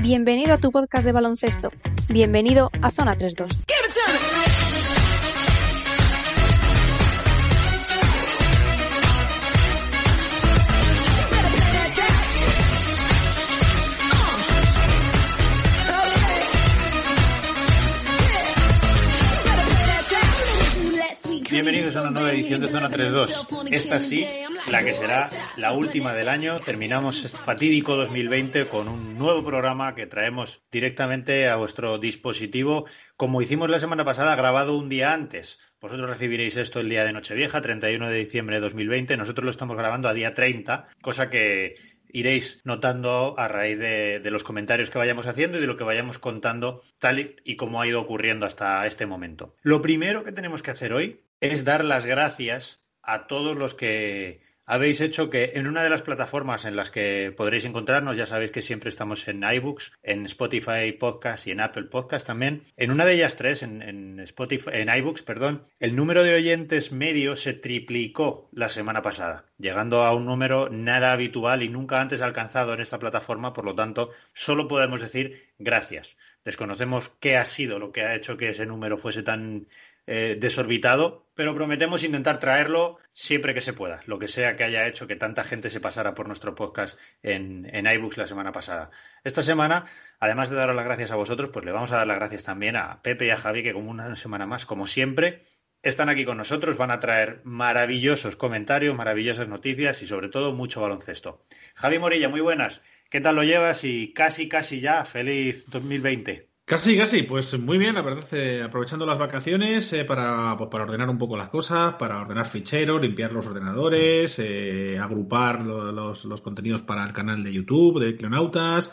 Bienvenido a tu podcast de baloncesto. Bienvenido a Zona 32. Bienvenidos a una nueva edición de Zona 3.2. Esta sí, la que será la última del año. Terminamos este fatídico 2020 con un nuevo programa que traemos directamente a vuestro dispositivo, como hicimos la semana pasada, grabado un día antes. Vosotros recibiréis esto el día de Nochevieja, 31 de diciembre de 2020. Nosotros lo estamos grabando a día 30, cosa que iréis notando a raíz de, los comentarios que vayamos haciendo y de lo que vayamos contando tal y, y como ha ido ocurriendo hasta este momento. Lo primero que tenemos que hacer hoy es dar las gracias a todos los que habéis hecho que en una de las plataformas en las que podréis encontrarnos, ya sabéis que siempre estamos en iBooks, en Spotify Podcast y en Apple Podcast también. En una de ellas tres, en, en Spotify, en iBooks, perdón, el número de oyentes medio se triplicó la semana pasada, llegando a un número nada habitual y nunca antes alcanzado en esta plataforma. Por lo tanto, solo podemos decir gracias. Desconocemos qué ha sido lo que ha hecho que ese número fuese tan eh, desorbitado, pero prometemos intentar traerlo siempre que se pueda, lo que sea que haya hecho que tanta gente se pasara por nuestro podcast en, en iBooks la semana pasada. Esta semana, además de daros las gracias a vosotros, pues le vamos a dar las gracias también a Pepe y a Javi, que como una semana más, como siempre, están aquí con nosotros, van a traer maravillosos comentarios, maravillosas noticias y sobre todo mucho baloncesto. Javi Morilla, muy buenas. ¿Qué tal lo llevas? Y casi, casi ya, feliz 2020. Casi, casi, pues muy bien, la verdad, eh, aprovechando las vacaciones eh, para, pues, para ordenar un poco las cosas, para ordenar ficheros, limpiar los ordenadores, eh, agrupar lo, los, los, contenidos para el canal de YouTube de Cleonautas.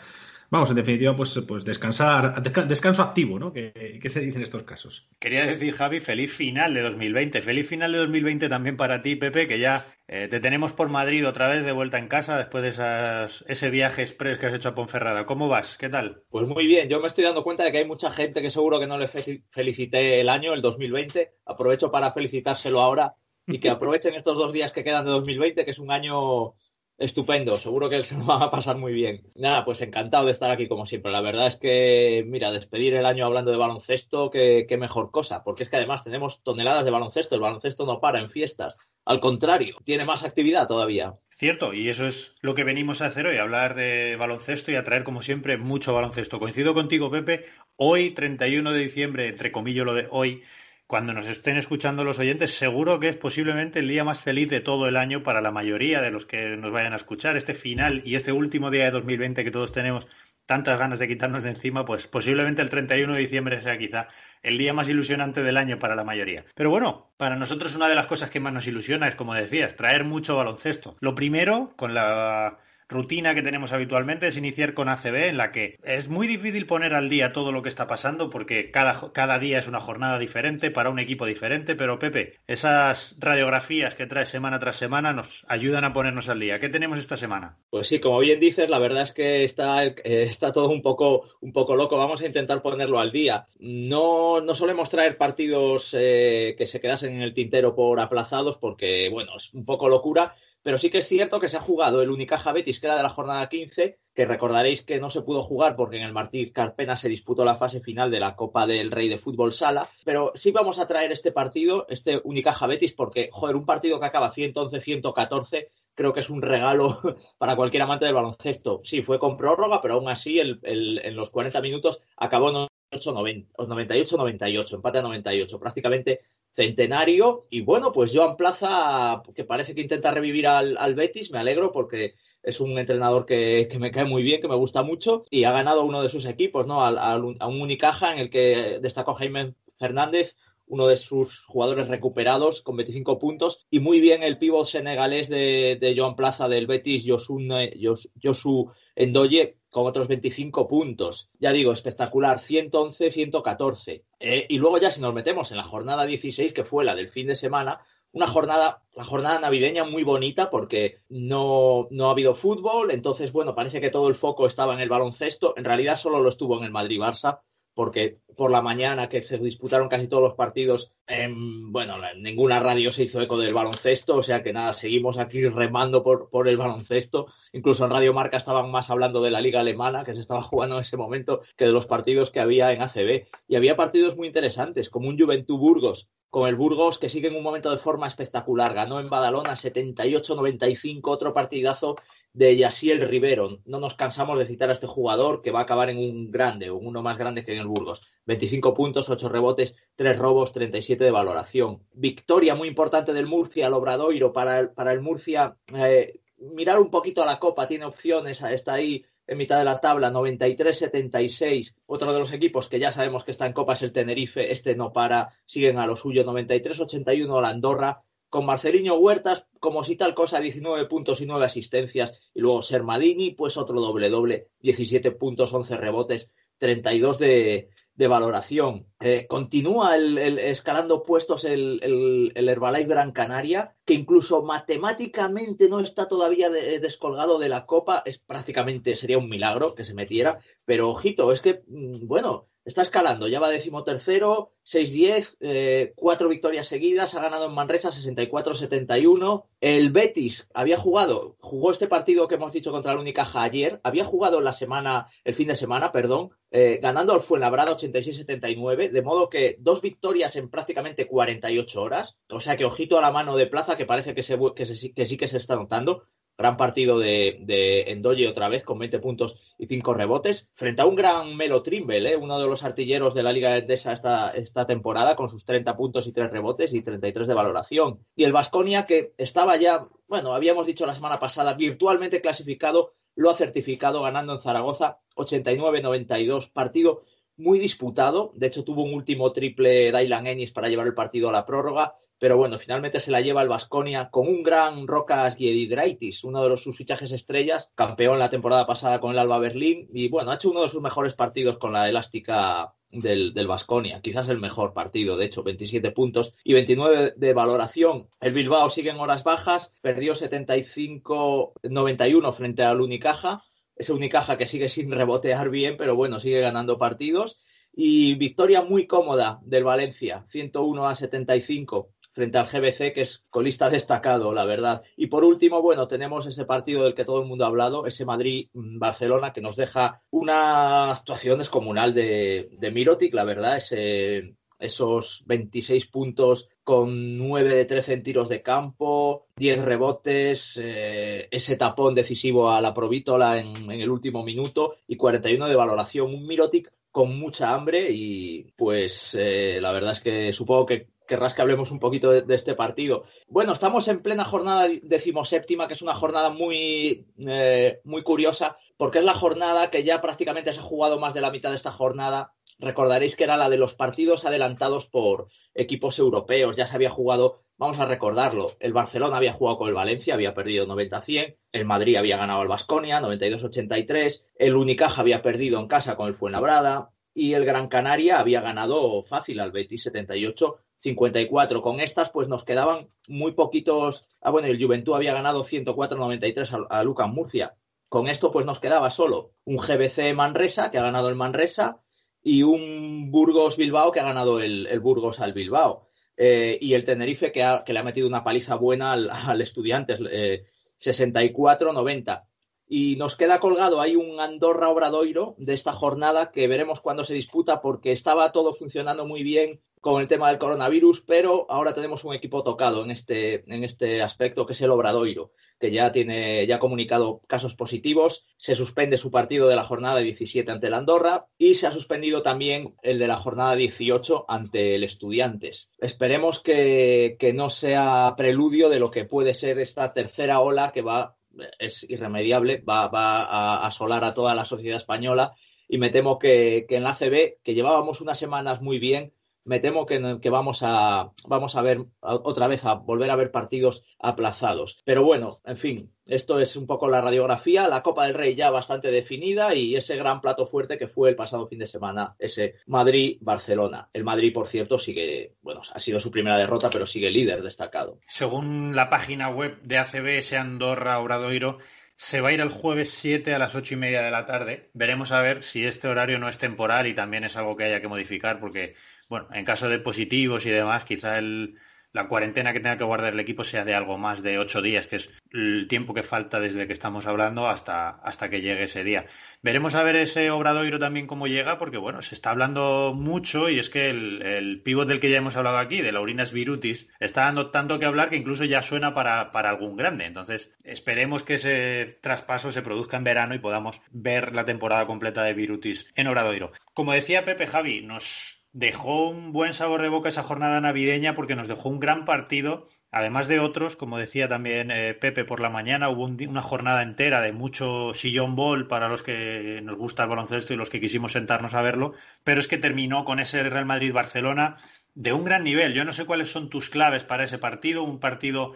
Vamos, en definitiva, pues, pues descansar, desca, descanso activo, ¿no? ¿Qué, ¿Qué, se dice en estos casos? Quería decir, Javi, feliz final de 2020. Feliz final de 2020 también para ti, Pepe, que ya eh, te tenemos por Madrid otra vez de vuelta en casa después de esas, ese viaje express que has hecho a Ponferrada. ¿Cómo vas? ¿Qué tal? Pues muy bien. Yo me estoy dando cuenta de que hay mucha gente que seguro que no le felicité el año, el 2020. Aprovecho para felicitárselo ahora y que aprovechen estos dos días que quedan de 2020, que es un año Estupendo, seguro que se lo va a pasar muy bien. Nada, pues encantado de estar aquí como siempre. La verdad es que, mira, despedir el año hablando de baloncesto, qué, qué mejor cosa, porque es que además tenemos toneladas de baloncesto. El baloncesto no para en fiestas. Al contrario, tiene más actividad todavía. Cierto, y eso es lo que venimos a hacer hoy, hablar de baloncesto y atraer, como siempre, mucho baloncesto. Coincido contigo, Pepe. Hoy, 31 de diciembre, entre comillas lo de hoy, cuando nos estén escuchando los oyentes, seguro que es posiblemente el día más feliz de todo el año para la mayoría de los que nos vayan a escuchar. Este final y este último día de 2020 que todos tenemos tantas ganas de quitarnos de encima, pues posiblemente el 31 de diciembre sea quizá el día más ilusionante del año para la mayoría. Pero bueno, para nosotros una de las cosas que más nos ilusiona es, como decías, traer mucho baloncesto. Lo primero, con la rutina que tenemos habitualmente es iniciar con ACB, en la que es muy difícil poner al día todo lo que está pasando porque cada, cada día es una jornada diferente para un equipo diferente, pero Pepe, esas radiografías que traes semana tras semana nos ayudan a ponernos al día. ¿Qué tenemos esta semana? Pues sí, como bien dices, la verdad es que está, eh, está todo un poco, un poco loco. Vamos a intentar ponerlo al día. No, no solemos traer partidos eh, que se quedasen en el tintero por aplazados porque, bueno, es un poco locura pero sí que es cierto que se ha jugado el Unicaja Betis, que era de la jornada 15, que recordaréis que no se pudo jugar porque en el Martí Carpena se disputó la fase final de la Copa del Rey de Fútbol Sala, pero sí vamos a traer este partido, este Unicaja Betis, porque, joder, un partido que acaba 111-114 creo que es un regalo para cualquier amante del baloncesto. Sí, fue con prórroga, pero aún así el, en los 40 minutos acabó 98-98, empate a 98, prácticamente centenario. Y bueno, pues Joan Plaza, que parece que intenta revivir al, al Betis, me alegro porque es un entrenador que, que, me cae muy bien, que me gusta mucho, y ha ganado uno de sus equipos, ¿no? Al, a un Unicaja en el que destacó Jaime Fernández, uno de sus jugadores recuperados con 25 puntos, y muy bien el pívot senegalés de, de Joan Plaza del Betis, Josu, Josu Endoye, con otros 25 puntos. Ya digo, espectacular, 111-114. Eh, y luego ya si nos metemos en la jornada 16, que fue la del fin de semana, una jornada, la jornada navideña muy bonita porque no, no ha habido fútbol, entonces, bueno, parece que todo el foco estaba en el baloncesto, en realidad solo lo estuvo en el Madrid-Barça, porque por la mañana que se disputaron casi todos los partidos, bueno, ninguna radio se hizo eco del baloncesto, o sea que nada, seguimos aquí remando por, por el baloncesto. Incluso en Radio Marca estaban más hablando de la liga alemana que se estaba jugando en ese momento que de los partidos que había en ACB. Y había partidos muy interesantes, como un Juventud Burgos, con el Burgos que sigue en un momento de forma espectacular. Ganó en Badalona 78-95, otro partidazo de Yasiel Rivero. No nos cansamos de citar a este jugador que va a acabar en un grande, uno más grande que en el Burgos. 25 puntos, 8 rebotes, 3 robos, 37 de valoración. Victoria muy importante del Murcia, al Obradoiro. Para el, para el Murcia, eh, mirar un poquito a la Copa, tiene opciones, está ahí en mitad de la tabla, 93-76. Otro de los equipos que ya sabemos que está en Copa es el Tenerife, este no para, siguen a lo suyo, 93-81 la Andorra, con Marcelino Huertas, como si tal cosa, 19 puntos y 9 asistencias, y luego Sermadini, pues otro doble doble, 17 puntos, 11 rebotes, 32 de, de valoración. Eh, continúa el, escalando puestos el, el, Herbalife Gran Canaria, que incluso matemáticamente no está todavía descolgado de la Copa, es prácticamente sería un milagro que se metiera, pero ojito, es que, mm, bueno, Está escalando, ya va decimotercero, 6-10, eh, cuatro victorias seguidas, ha ganado en Manresa 64-71. El Betis había jugado, jugó este partido que hemos dicho contra el Unicaja ayer, había jugado la semana, el fin de semana, perdón, eh, ganando al Fuenlabrada 86-79, de modo que dos victorias en prácticamente 48 horas, o sea que ojito a la mano de plaza que parece que, se, que sí que se está notando. Gran partido de, de Endoye otra vez con 20 puntos y 5 rebotes. Frente a un gran Melo Trimble, ¿eh? uno de los artilleros de la Liga Endesa esta, esta temporada con sus 30 puntos y 3 rebotes y 33 de valoración. Y el Vasconia que estaba ya, bueno, habíamos dicho la semana pasada, virtualmente clasificado, lo ha certificado ganando en Zaragoza 89-92. Partido muy disputado. De hecho, tuvo un último triple Dylan Ennis para llevar el partido a la prórroga pero bueno, finalmente se la lleva el Vasconia con un gran Rocas Giedidraitis, uno de los, sus fichajes estrellas, campeón la temporada pasada con el Alba Berlín y bueno, ha hecho uno de sus mejores partidos con la elástica del Vasconia, quizás el mejor partido, de hecho, 27 puntos y 29 de valoración. El Bilbao sigue en horas bajas, perdió 75-91 frente al Unicaja, ese Unicaja que sigue sin rebotear bien, pero bueno, sigue ganando partidos. Y victoria muy cómoda del Valencia, 101 a 75 frente al GBC, que es colista destacado, la verdad. Y por último, bueno, tenemos ese partido del que todo el mundo ha hablado, ese Madrid-Barcelona, que nos deja una actuación descomunal de, de Mirotic, la verdad, ese, esos 26 puntos con 9 de 13 en tiros de campo, 10 rebotes, eh, ese tapón decisivo a la Provítola en, en, el último minuto y 41 de valoración. Un Mirotic con mucha hambre y pues eh, la verdad es que supongo que querrás que hablemos un poquito de, este partido. Bueno, estamos en plena jornada decimoséptima, que es una jornada muy, eh, muy curiosa, porque es la jornada que ya prácticamente se ha jugado más de la mitad de esta jornada. Recordaréis que era la de los partidos adelantados por equipos europeos. Ya se había jugado, vamos a recordarlo, el Barcelona había jugado con el Valencia, había perdido 90-100, el Madrid había ganado al Basconia 92-83, el Unicaja había perdido en casa con el Fuenlabrada, y el Gran Canaria había ganado fácil al Betis 78 54. Con estas, pues nos quedaban muy poquitos. Ah, bueno, el Juventud había ganado 104-93 a, a Lucas Murcia. Con esto, pues nos quedaba solo un GBC Manresa, que ha ganado el Manresa, y un Burgos Bilbao, que ha ganado el, Burgos al Bilbao. Eh, y el Tenerife, que, le ha metido una paliza buena al, al Estudiantes, 64-90. Eh, y nos queda colgado, hay un Andorra Obradoiro de esta jornada que veremos cuándo se disputa porque estaba todo funcionando muy bien con el tema del coronavirus, pero ahora tenemos un equipo tocado en este, en este aspecto, que es el Obradoiro, que ya tiene, ya ha comunicado casos positivos, se suspende su partido de la jornada 17 ante el Andorra y se ha suspendido también el de la jornada 18 ante el Estudiantes. Esperemos que, que no sea preludio de lo que puede ser esta tercera ola que va, es irremediable, va, va a asolar a toda la sociedad española y me temo que, que en la CB, que llevábamos unas semanas muy bien, me temo que, vamos, a, vamos a ver otra vez, a volver a ver partidos aplazados. Pero bueno, en fin, esto es un poco la radiografía, la Copa del Rey ya bastante definida y ese gran plato fuerte que fue el pasado fin de semana, ese Madrid-Barcelona. El Madrid, por cierto, sigue, bueno, ha sido su primera derrota, pero sigue líder destacado. Según la página web de ACB, ese Andorra Obradoiro se va a ir el jueves 7 a las ocho y media de la tarde. Veremos a ver si este horario no es temporal y también es algo que haya que modificar, porque, bueno, en caso de positivos y demás, quizá el, la cuarentena que tenga que guardar el equipo sea de algo más de ocho días, que es el tiempo que falta desde que estamos hablando hasta, hasta que llegue ese día. Veremos a ver ese Obradoiro también cómo llega, porque bueno, se está hablando mucho y es que el, el pívot del que ya hemos hablado aquí, de Laurinas Virutis, está dando tanto que hablar que incluso ya suena para, para algún grande. Entonces, esperemos que ese traspaso se produzca en verano y podamos ver la temporada completa de Virutis en Obradoiro. Como decía Pepe Javi, nos dejó un buen sabor de boca esa jornada navideña porque nos dejó un gran partido, además de otros, como decía también eh, Pepe por la mañana, hubo una jornada entera de mucho sillón ball para los que nos gusta el baloncesto y los que quisimos sentarnos a verlo, pero es que terminó con ese Real Madrid-Barcelona de un gran nivel. Yo no sé cuáles son tus claves para ese partido, un partido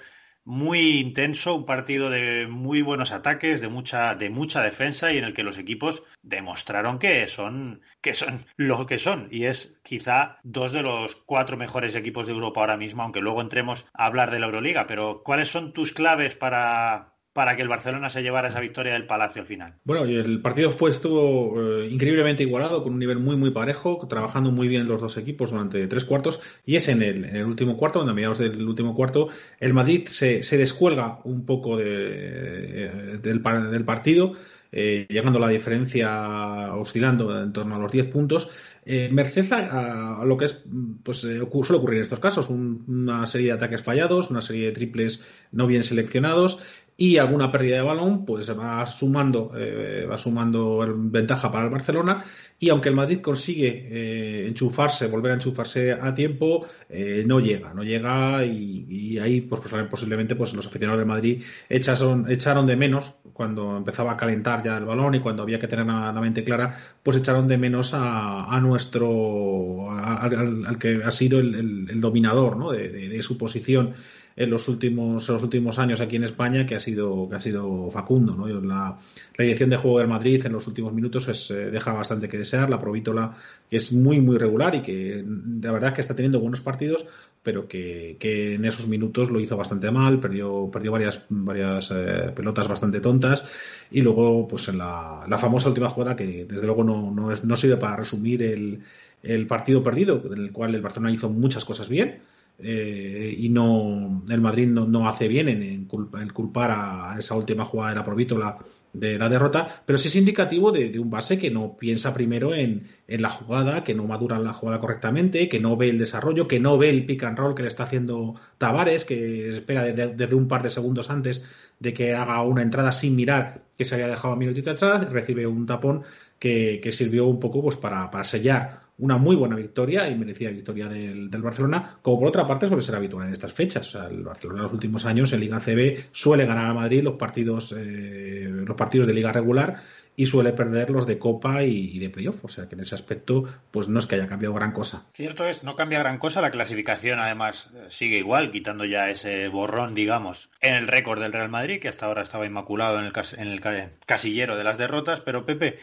muy intenso, un partido de muy buenos ataques, de mucha, de mucha defensa y en el que los equipos demostraron que son, que son lo que son. Y es quizá dos de los cuatro mejores equipos de Europa ahora mismo, aunque luego entremos a hablar de la Euroliga. Pero, ¿cuáles son tus claves para, para que el Barcelona se llevara esa victoria del Palacio al final. Bueno, el partido fue, estuvo eh, increíblemente igualado, con un nivel muy, muy parejo, trabajando muy bien los dos equipos durante tres cuartos, y es en el, en último cuarto, donde a mediados del último cuarto, el Madrid se, se descuelga un poco de, eh, del, del partido. Eh, llegando a la diferencia oscilando en torno a los 10 puntos, eh, merced a, a, lo que es, pues eh, suele ocurrir en estos casos, un, una serie de ataques fallados, una serie de triples no bien seleccionados y alguna pérdida de balón, pues va sumando, eh, va sumando ventaja para el Barcelona. Y aunque el Madrid consigue eh, enchufarse, volver a enchufarse a tiempo, eh, no llega, no llega y, ahí pues, posiblemente pues, los aficionados del Madrid echaron, echaron de menos cuando empezaba a calentar ya el balón y cuando había que tener la, mente clara, pues echaron de menos a, a nuestro, a, al, que ha sido el, dominador ¿no? de su posición en los últimos, en los últimos años aquí en España, que ha sido, que ha sido Facundo. ¿no? La, la dirección de juego del Madrid en los últimos minutos es, eh, deja bastante que desear. La Provítola, es muy, muy regular y que la verdad es que está teniendo buenos partidos, pero que, que, en esos minutos lo hizo bastante mal, perdió, perdió varias, varias eh, pelotas bastante tontas y luego pues en la, la, famosa última jugada que desde luego no, no, es, no sirve para resumir el, el partido perdido, en el cual el Barcelona hizo muchas cosas bien, eh, y no el Madrid no, no hace bien en, en, culpa, en, culpar a esa última jugada de la Provítola de la derrota, pero sí es indicativo de, de un base que no piensa primero en, en, la jugada, que no madura la jugada correctamente, que no ve el desarrollo, que no ve el pick and roll que le está haciendo Tavares, que espera desde, desde un par de segundos antes de que haga una entrada sin mirar que se había dejado a minutito atrás, recibe un tapón que, que sirvió un poco pues, para, para sellar una muy buena victoria y merecida victoria del, del, Barcelona, como por otra parte suele ser habitual en estas fechas. El Barcelona en los últimos años en Liga CB suele ganar a Madrid los partidos, eh, los partidos de Liga regular y suele perder los de Copa y, y, de Playoff. O sea que en ese aspecto, pues no es que haya cambiado gran cosa. Cierto es, no cambia gran cosa. La clasificación, además, sigue igual, quitando ya ese borrón, digamos, en el récord del Real Madrid, que hasta ahora estaba inmaculado en el, en el casillero de las derrotas. Pero, Pepe,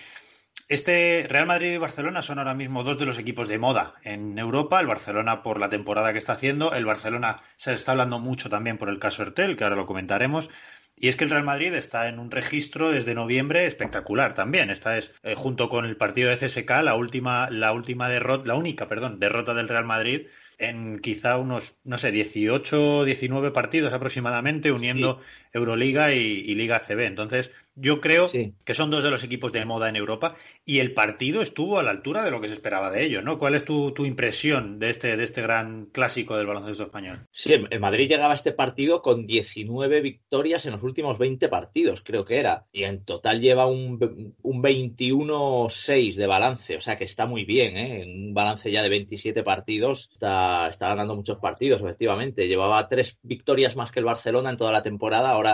este Real Madrid y Barcelona son ahora mismo dos de los equipos de moda en Europa. El Barcelona por la temporada que está haciendo. El Barcelona se le está hablando mucho también por el caso Ertel, que ahora lo comentaremos. Y es que el Real Madrid está en un registro desde noviembre espectacular también. Esta es, eh, junto con el partido de CSK, la última, la última derrota, la única, perdón, derrota del Real Madrid en quizá unos, no sé, 18, 19 partidos aproximadamente, uniendo. Euroliga y, y, Liga CB. Entonces, yo creo sí. que son dos de los equipos de moda en Europa y el partido estuvo a la altura de lo que se esperaba de ellos, ¿no? ¿Cuál es tu, tu impresión de este, de este gran clásico del baloncesto español? Sí, el Madrid llegaba a este partido con 19 victorias en los últimos 20 partidos, creo que era, y en total lleva un, un 21-6 de balance, o sea que está muy bien, ¿eh? En un balance ya de 27 partidos, está, está ganando muchos partidos, efectivamente. Llevaba tres victorias más que el Barcelona en toda la temporada, ahora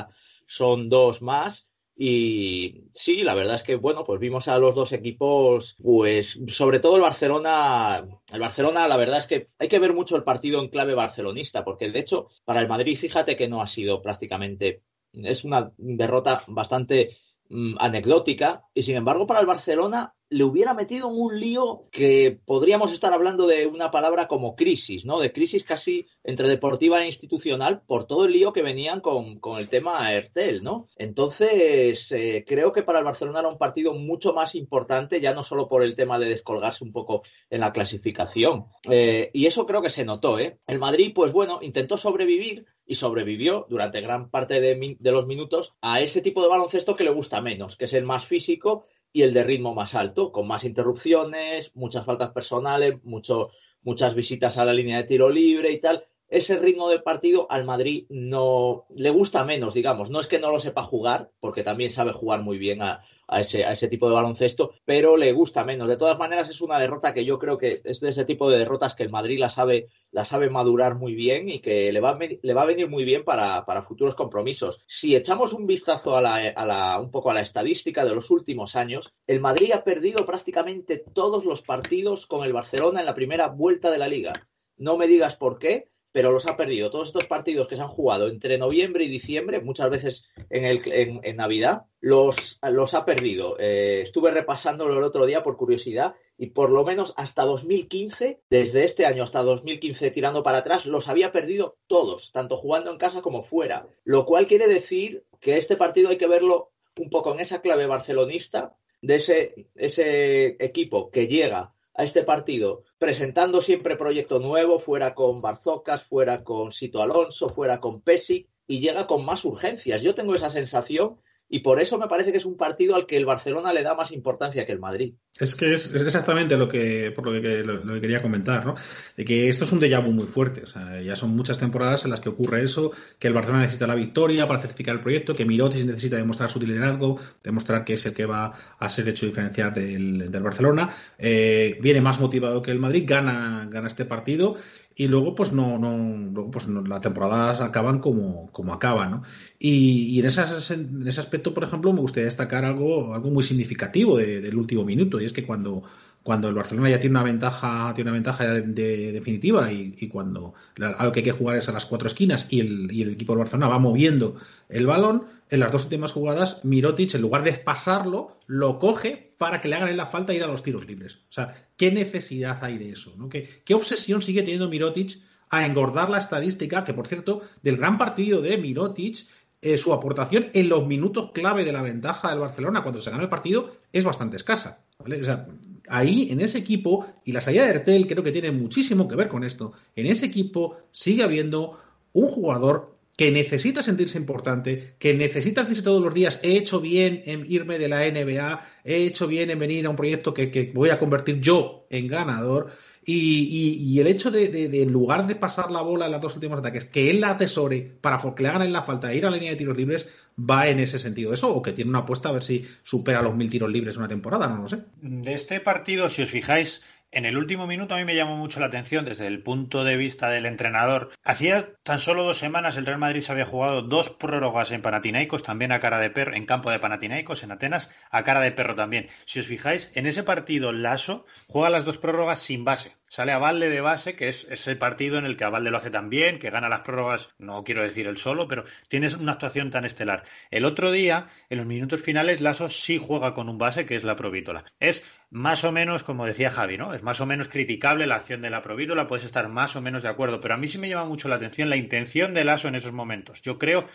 son dos más. Y sí, la verdad es que, bueno, pues vimos a los dos equipos, pues sobre todo el Barcelona, el Barcelona, la verdad es que hay que ver mucho el partido en clave barcelonista, porque de hecho, para el Madrid, fíjate que no ha sido prácticamente, es una derrota bastante mmm, anecdótica, y sin embargo, para el Barcelona le hubiera metido en un lío que podríamos estar hablando de una palabra como crisis, ¿no? De crisis casi entre deportiva e institucional por todo el lío que venían con, el tema Ertel, ¿no? Entonces, eh, creo que para el Barcelona era un partido mucho más importante, ya no solo por el tema de descolgarse un poco en la clasificación. Eh, y eso creo que se notó, ¿eh? El Madrid, pues bueno, intentó sobrevivir y sobrevivió durante gran parte de, de los minutos a ese tipo de baloncesto que le gusta menos, que es el más físico y el de ritmo más alto, con más interrupciones, muchas faltas personales, mucho, muchas visitas a la línea de tiro libre y tal. Ese ritmo del partido al Madrid no le gusta menos, digamos. No es que no lo sepa jugar, porque también sabe jugar muy bien a, a ese, a ese tipo de baloncesto, pero le gusta menos. De todas maneras, es una derrota que yo creo que es de ese tipo de derrotas que el Madrid la sabe, la sabe madurar muy bien y que le va a, le va a venir muy bien para, para, futuros compromisos. Si echamos un vistazo a la, a la, un poco a la estadística de los últimos años, el Madrid ha perdido prácticamente todos los partidos con el Barcelona en la primera vuelta de la liga. No me digas por qué, pero los ha perdido. Todos estos partidos que se han jugado entre noviembre y diciembre, muchas veces en, el, en, Navidad, los, ha perdido. Eh, estuve repasándolo el otro día por curiosidad y por lo menos hasta 2015, desde este año hasta 2015 tirando para atrás, los había perdido todos, tanto jugando en casa como fuera. Lo cual quiere decir que este partido hay que verlo un poco en esa clave barcelonista de ese equipo que llega a este partido presentando siempre proyecto nuevo, fuera con Barzocas, fuera con Sito Alonso, fuera con Pesic y llega con más urgencias. Yo tengo esa sensación y por eso me parece que es un partido al que el Barcelona le da más importancia que el Madrid. Es que es, exactamente lo que, por lo que, lo, que quería comentar, ¿no? De que esto es un déjà vu muy fuerte. Ya son muchas temporadas en las que ocurre eso, que el Barcelona necesita la victoria para certificar el proyecto, que Mirotis necesita demostrar su liderazgo, demostrar que es el que va a ser hecho diferenciar del, del Barcelona. Eh, viene más motivado que el Madrid, gana, gana este partido y luego pues no, no pues no, las temporadas acaban como, como acaban, ¿no? Y, en, esas, en, ese aspecto, por ejemplo, me gustaría destacar algo, algo muy significativo del último minuto, y es que cuando, cuando el Barcelona ya tiene una ventaja, tiene una ventaja de, definitiva y, y, cuando algo que hay que jugar es a las cuatro esquinas y el, y el equipo del Barcelona va moviendo el balón, en las dos últimas jugadas, Mirotic, en lugar de pasarlo, lo coge para que le hagan la falta ir a los tiros libres. O sea, ¿qué necesidad hay de eso? ¿no? ¿Qué, ¿Qué, obsesión sigue teniendo Mirotic a engordar la estadística? Que, por cierto, del gran partido de Mirotic, eh, su aportación en los minutos clave de la ventaja del Barcelona cuando se gana el partido es bastante escasa. O sea, ahí, en ese equipo, y la salida de Ertel creo que tiene muchísimo que ver con esto, en ese equipo sigue habiendo un jugador que necesita sentirse importante, que necesita decirse todos los días, he hecho bien en irme de la NBA, he hecho bien en venir a un proyecto que, voy a convertir yo en ganador. Y, el hecho de, en lugar de pasar la bola en los dos últimos ataques, que él la atesore para que le hagan en la falta de ir a la línea de tiros libres, va en ese sentido. Eso, o que tiene una apuesta a ver si supera los mil tiros libres una temporada, no lo sé. De este partido, si os fijáis, en el último minuto a mí me llamó mucho la atención desde el punto de vista del entrenador. Hacía tan solo dos semanas el Real Madrid se había jugado dos prórrogas en Panathinaikos, también a cara de perro, en campo de Panathinaikos, en Atenas, a cara de perro también. Si os fijáis, en ese partido Lasso juega las dos prórrogas sin base. Sale a Valde de base, que es ese partido en el que a Valde lo hace tan bien, que gana las prórrogas, no quiero decir el solo, pero tienes una actuación tan estelar. El otro día, en los minutos finales, Lasso sí juega con un base, que es la Provítola. Es más o menos, como decía Javi, ¿no? Es más o menos criticable la acción de la Provítola, puedes estar más o menos de acuerdo, pero a mí sí me llama mucho la atención la intención de Lasso en esos momentos. Yo creo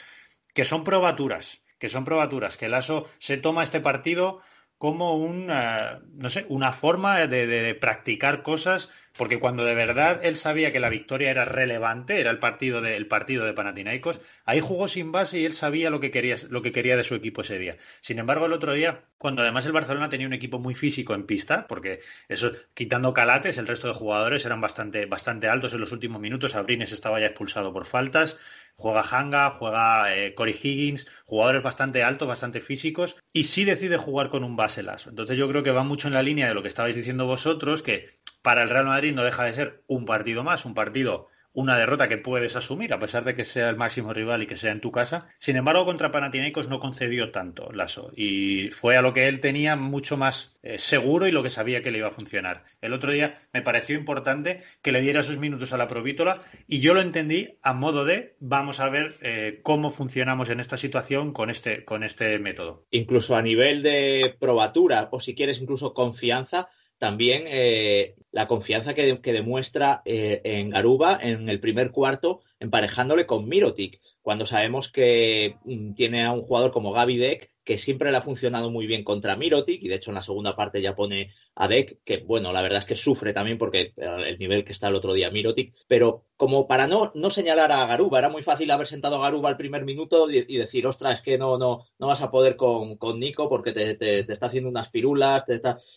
que son probaturas, que son probaturas, que Lasso se toma este partido como un, eh, no sé, una forma de practicar cosas porque cuando de verdad él sabía que la victoria era relevante, era el partido de, partido de Panathinaikos, ahí jugó sin base y él sabía lo que, quería, lo que quería de su equipo ese día. Sin embargo, el otro día, cuando además el Barcelona tenía un equipo muy físico en pista, porque eso, quitando Calates, el resto de jugadores eran bastante, bastante altos en los últimos minutos, Abrines estaba ya expulsado por faltas, juega Hanga, juega eh, Corey Higgins, jugadores bastante altos, bastante físicos, y sí decide jugar con un base. Entonces yo creo que va mucho en la línea de lo que estabais diciendo vosotros, que para el Real Madrid no deja de ser un partido más, un partido una derrota que puedes asumir, a pesar de que sea el máximo rival y que sea en tu casa. Sin embargo, contra Panathinaikos no concedió tanto Lasso y fue a lo que él tenía mucho más eh, seguro y lo que sabía que le iba a funcionar. El otro día me pareció importante que le diera sus minutos a la provítola y yo lo entendí a modo de vamos a ver eh, cómo funcionamos en esta situación con este, con este método. Incluso a nivel de probatura o si quieres incluso confianza, también eh, la confianza que, demuestra eh, en Garuba en el primer cuarto, emparejándole con Mirotic, cuando sabemos que mm, tiene a un jugador como Gaby Deck, que siempre le ha funcionado muy bien contra Mirotic, y de hecho en la segunda parte ya pone a que bueno, la verdad es que sufre también porque el nivel que está el otro día Mirotic, pero como para no, no señalar a Garuba, era muy fácil haber sentado a Garuba al primer minuto y, decir, ostras, es que no, no, no vas a poder con, con Nico porque te, está haciendo unas pirulas,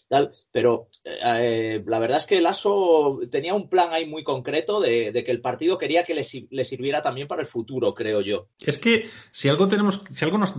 tal, pero eh, la verdad es que Lasso tenía un plan ahí muy concreto de, que el partido quería que le, sirviera también para el futuro, creo yo. Es que si algo tenemos, si algo nos,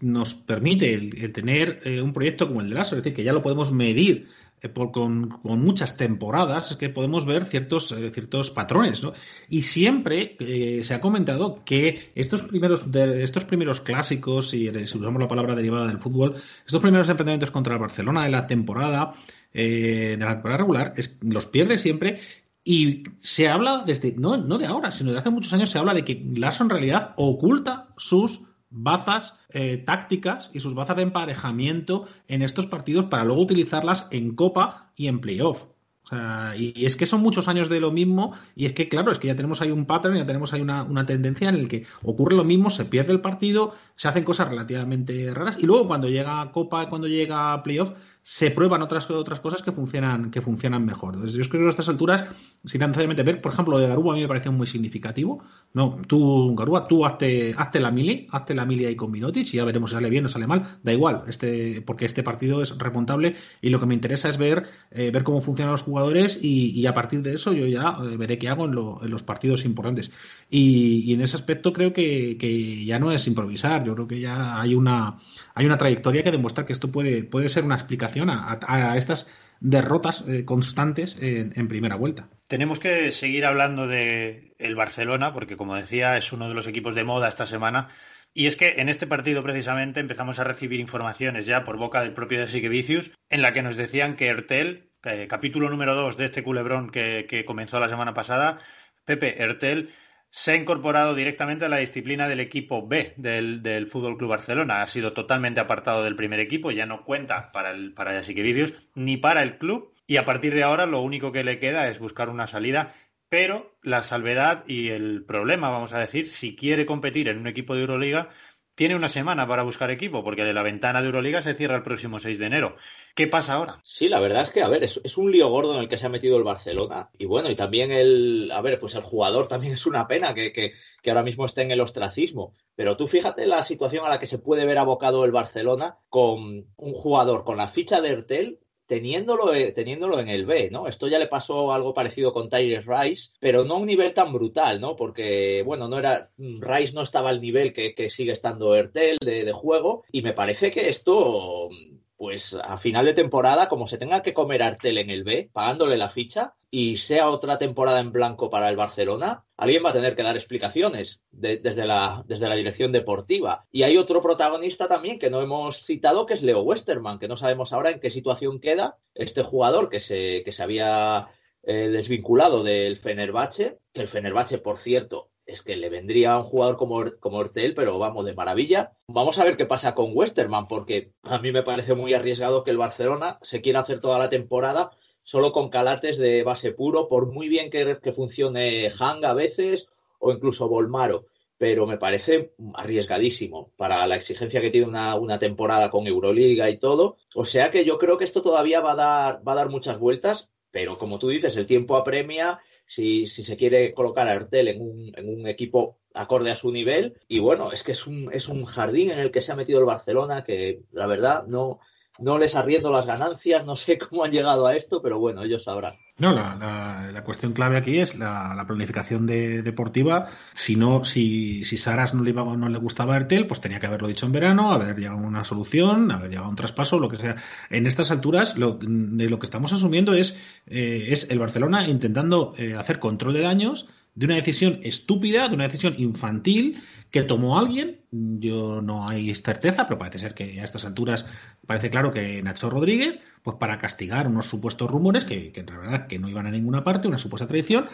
nos, permite el, tener eh, un proyecto como el de Lasso, es decir, que ya lo podemos medir eh, con, muchas temporadas es que podemos ver ciertos, eh, ciertos patrones, ¿no? Y siempre eh, se ha comentado que estos primeros, estos primeros clásicos, y si usamos la palabra derivada del fútbol, estos primeros enfrentamientos contra el Barcelona de la temporada, de la temporada regular, es, los pierde siempre y se habla desde, no, no de ahora, sino de hace muchos años, se habla de que Lasso en realidad oculta sus bazas eh, tácticas y sus bazas de emparejamiento en estos partidos para luego utilizarlas en Copa y en Playoff. O sea, y, es que son muchos años de lo mismo, y es que, claro, es que ya tenemos ahí un pattern, ya tenemos ahí una, una, tendencia en el que ocurre lo mismo, se pierde el partido, se hacen cosas relativamente raras, y luego cuando llega Copa cuando llega Playoff, se prueban otras, otras cosas que funcionan, que funcionan mejor. Entonces, yo creo que a estas alturas, sin necesariamente ver, por ejemplo, lo de Garuba a mí me parece muy significativo. No, tú, Garuba, tú hazte, hazte la mili, hazte la mili ahí con Minotic y ya veremos si sale bien o sale mal. Da igual, este, porque este partido es remontable y lo que me interesa es ver, eh, ver cómo funcionan los jugadores y, a partir de eso yo ya eh, veré qué hago en, los partidos importantes. Y, en ese aspecto creo que, que, ya no es improvisar, yo creo que ya hay una, hay una trayectoria que demuestra que esto puede, puede ser una explicación a, estas derrotas eh, constantes en, primera vuelta. Tenemos que seguir hablando de el Barcelona, porque como decía, es uno de los equipos de moda esta semana. Y es que en este partido precisamente empezamos a recibir informaciones ya por boca del propio de Vicius, en la que nos decían que Ertel, capítulo número 2 de este culebrón que, que comenzó la semana pasada, Pepe, Ertel se ha incorporado directamente a la disciplina del equipo B del, del Fútbol Club Barcelona. Ha sido totalmente apartado del primer equipo, ya no cuenta para el para Vídeos ni para el club. Y a partir de ahora lo único que le queda es buscar una salida. Pero la salvedad y el problema, vamos a decir, si quiere competir en un equipo de Euroliga, tiene una semana para buscar equipo, porque la ventana de Euroliga se cierra el próximo 6 de enero. ¿Qué pasa ahora? Sí, la verdad es que, a ver, es, un lío gordo en el que se ha metido el Barcelona. Y bueno, y también el, a ver, pues el jugador también es una pena que, que, que ahora mismo esté en el ostracismo. Pero tú fíjate la situación a la que se puede ver abocado el Barcelona con un jugador con la ficha de Ertel teniéndolo, eh, teniéndolo en el B, ¿no? Esto ya le pasó algo parecido con Tyrese Rice, pero no a un nivel tan brutal, ¿no? Porque, bueno, no era, Rice no estaba al nivel que, sigue estando Ertel de, de juego, y me parece que esto pues a final de temporada, como se tenga que comer Artel en el B, pagándole la ficha, y sea otra temporada en blanco para el Barcelona, alguien va a tener que dar explicaciones desde, la, desde la dirección deportiva. Y hay otro protagonista también que no hemos citado, que es Leo Westerman, que no sabemos ahora en qué situación queda este jugador que se, que se había eh, desvinculado del Fenerbahce, que el Fenerbahce, por cierto, es que le vendría a un jugador como, como Ortel, pero vamos, de maravilla. Vamos a ver qué pasa con Westerman, porque a mí me parece muy arriesgado que el Barcelona se quiera hacer toda la temporada solo con calates de base puro, por muy bien que, que funcione Hang a veces o incluso Volmaro. Pero me parece arriesgadísimo para la exigencia que tiene una, una, temporada con Euroliga y todo. O sea que yo creo que esto todavía va a dar, va a dar muchas vueltas, pero como tú dices, el tiempo apremia si, si se quiere colocar a Artel en un, en un equipo acorde a su nivel. Y bueno, es que es un, es un jardín en el que se ha metido el Barcelona que la verdad no, no les arriendo las ganancias, no sé cómo han llegado a esto, pero bueno, ellos sabrán. No, la, la, cuestión clave aquí es la, planificación de, deportiva. Si no, si, si Saras no le, iba, no le gustaba Ertel, pues tenía que haberlo dicho en verano, haber llegado a una solución, haber llegado a un traspaso, lo que sea. En estas alturas, lo, de lo que estamos asumiendo es, eh, es el Barcelona intentando eh, hacer control de daños de una decisión estúpida, de una decisión infantil que tomó alguien. Yo no hay certeza, pero parece ser que a estas alturas parece claro que Nacho Rodríguez, pues para castigar unos supuestos rumores que, que en realidad que no iban a ninguna parte, una supuesta traición,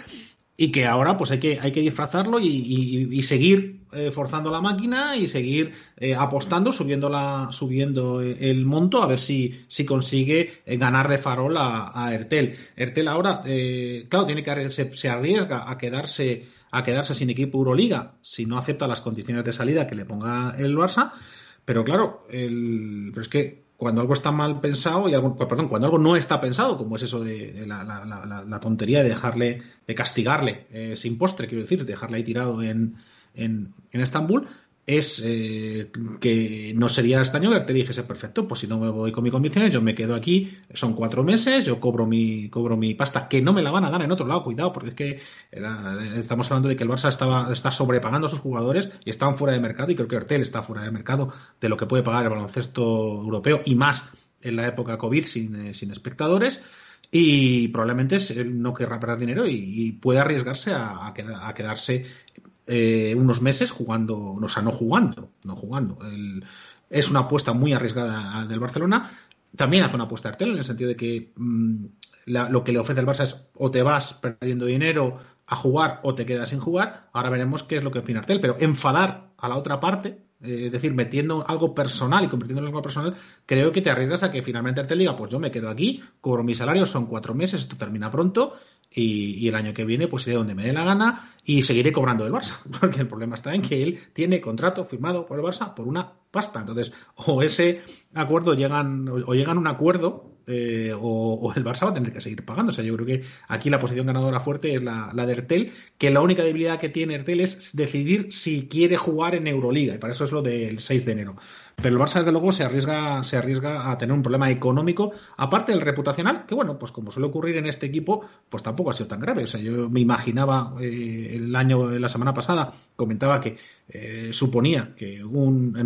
y que ahora pues hay que, hay que disfrazarlo y, seguir eh, forzando la máquina y seguir eh, apostando, subiendo, la, subiendo el monto a ver si, si consigue eh, ganar de farol a, a Ertel. Ertel ahora, claro, tiene que se, se, arriesga a quedarse, a quedarse sin equipo Euroliga si no acepta las condiciones de salida que le ponga el Barça. Pero claro, el, pero es que cuando algo está mal pensado y algo, perdón, cuando algo no está pensado, como es eso de, la, tontería de dejarle, de castigarle eh, sin postre, quiero decir, dejarle ahí tirado en, en, en Estambul, es eh, que no sería extraño que te dijese perfecto, pues si no me voy con mis condiciones, yo me quedo aquí, son cuatro meses, yo cobro mi, cobro mi pasta, que no me la van a dar en otro lado, cuidado, porque es que estamos hablando de que el Barça estaba, está sobrepagando a sus jugadores y estaban fuera de mercado, y creo que Artel está fuera de mercado de lo que puede pagar el baloncesto europeo y más en la época COVID sin, eh, sin espectadores y probablemente no querrá perder dinero y, puede arriesgarse a, a, quedarse eh, unos meses jugando, o sea, no jugando, no jugando. es una apuesta muy arriesgada del Barcelona. También hace una apuesta Artel en el sentido de que mm, lo que le ofrece el Barça es o te vas perdiendo dinero a jugar o te quedas sin jugar. Ahora veremos qué es lo que opina Artel, pero enfadar a la otra parte, eh, es decir, metiendo algo personal y convirtiéndolo en algo personal, creo que te arriesgas a que finalmente Artel diga, pues yo me quedo aquí, cobro mi salario, son cuatro meses, esto termina pronto y, el año que viene pues iré donde me dé la gana y seguiré cobrando del Barça, porque el problema está en que él tiene contrato firmado por el Barça por una pasta. Entonces, o ese acuerdo llegan, o llegan a un acuerdo eh, o, el Barça va a tener que seguir pagando. O sea, yo creo que aquí la posición ganadora fuerte es la, de Ertel, que la única debilidad que tiene Ertel es decidir si quiere jugar en Euroliga, y para eso es lo del 6 de enero. Pero el Barça, desde luego, se arriesga, se arriesga a tener un problema económico, aparte del reputacional, que bueno, pues como suele ocurrir en este equipo, pues tampoco ha sido tan grave. O sea, yo me imaginaba eh, el año, la semana pasada, comentaba que eh, suponía que en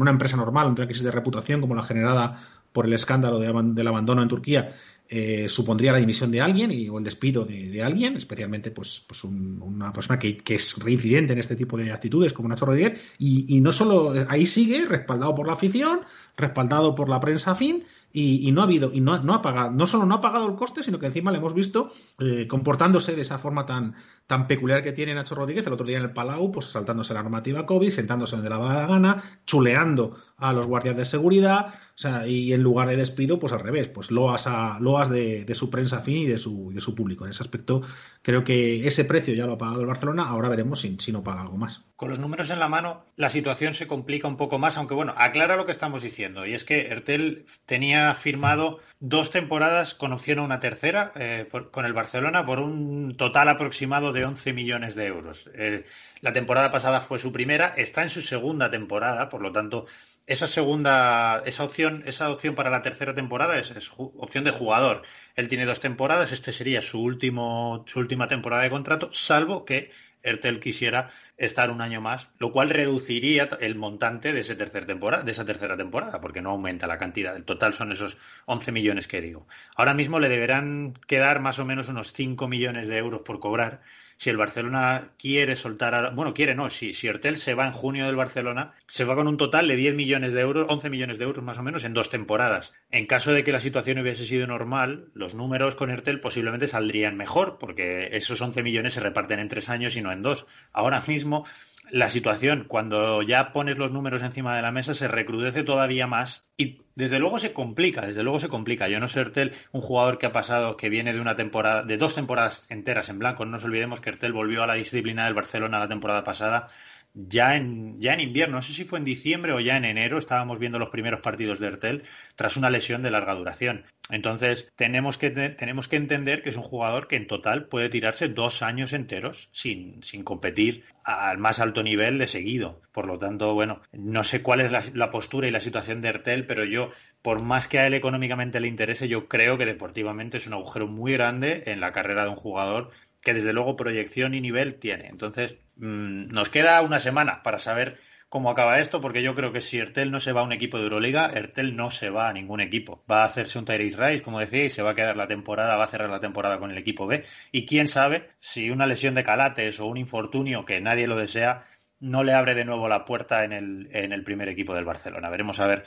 una empresa normal, una crisis de reputación como la generada por el escándalo del abandono en Turquía eh, supondría la dimisión de alguien y, o el despido de, alguien, especialmente pues, pues una persona que, es reincidente en este tipo de actitudes como Nacho Rodríguez, y, y no solo ahí sigue, respaldado por la afición, respaldado por la prensa fin, y, no ha habido, y no, no, ha pagado, no solo no ha pagado el coste, sino que encima le hemos visto eh, comportándose de esa forma tan, tan peculiar que tiene Nacho Rodríguez el otro día en el Palau, pues saltándose la normativa COVID, sentándose donde la gana, chuleando a los guardias de seguridad, o sea, y en lugar de despido, pues al revés, pues loas, a, loas de, su prensa fin y de su, de su público. En ese aspecto, creo que ese precio ya lo ha pagado el Barcelona, ahora veremos si, si no paga algo más. Con los números en la mano, la situación se complica un poco más, aunque bueno, aclara lo que estamos diciendo, y es que Ertel tenía firmado dos temporadas con opción a una tercera eh, con el Barcelona por un total aproximado de 11 millones de euros. Eh, la temporada pasada fue su primera, está en su segunda temporada, por lo tanto, esa segunda, esa opción, esa opción para la tercera temporada es, opción de jugador. Él tiene dos temporadas, este sería su último, su última temporada de contrato, salvo que Ertel quisiera estar un año más, lo cual reduciría el montante de, esa tercera temporada, porque no aumenta la cantidad. El total son esos 11 millones que digo. Ahora mismo le deberán quedar más o menos unos 5 millones de euros por cobrar si el Barcelona quiere soltar, bueno, quiere no, si, si Hortel se va en junio del Barcelona, se va con un total de 10 millones de euros, 11 millones de euros más o menos en dos temporadas. En caso de que la situación hubiese sido normal, los números con Ertel posiblemente saldrían mejor, porque esos 11 millones se reparten en tres años y no en dos. Ahora mismo la situación, cuando ya pones los números encima de la mesa, se recrudece todavía más y desde luego se complica, desde luego se complica. Yo no sé Ertel, un jugador que ha pasado, que viene de una temporada, de dos temporadas enteras en blanco. No nos olvidemos que Ertel volvió a la disciplina del Barcelona la temporada pasada ya en, ya en invierno, no sé si fue en diciembre o ya en enero, estábamos viendo los primeros partidos de Ertel tras una lesión de larga duración. Entonces, tenemos que, tenemos que entender que es un jugador que en total puede tirarse dos años enteros sin, sin competir al más alto nivel de seguido. Por lo tanto, bueno, no sé cuál es la, la postura y la situación de Ertel, pero yo, por más que a él económicamente le interese, yo creo que deportivamente es un agujero muy grande en la carrera de un jugador que desde luego proyección y nivel tiene. Entonces, mm, nos queda una semana para saber cómo acaba esto, porque yo creo que si Ertel no se va a un equipo de Euroliga, Ertel no se va a ningún equipo. Va a hacerse un Tyrese Rice, como decía, y se va a quedar la temporada, va a cerrar la temporada con el equipo B. Y quién sabe si una lesión de calates o un infortunio que nadie lo desea no le abre de nuevo la puerta en el, en el primer equipo del Barcelona. Veremos a ver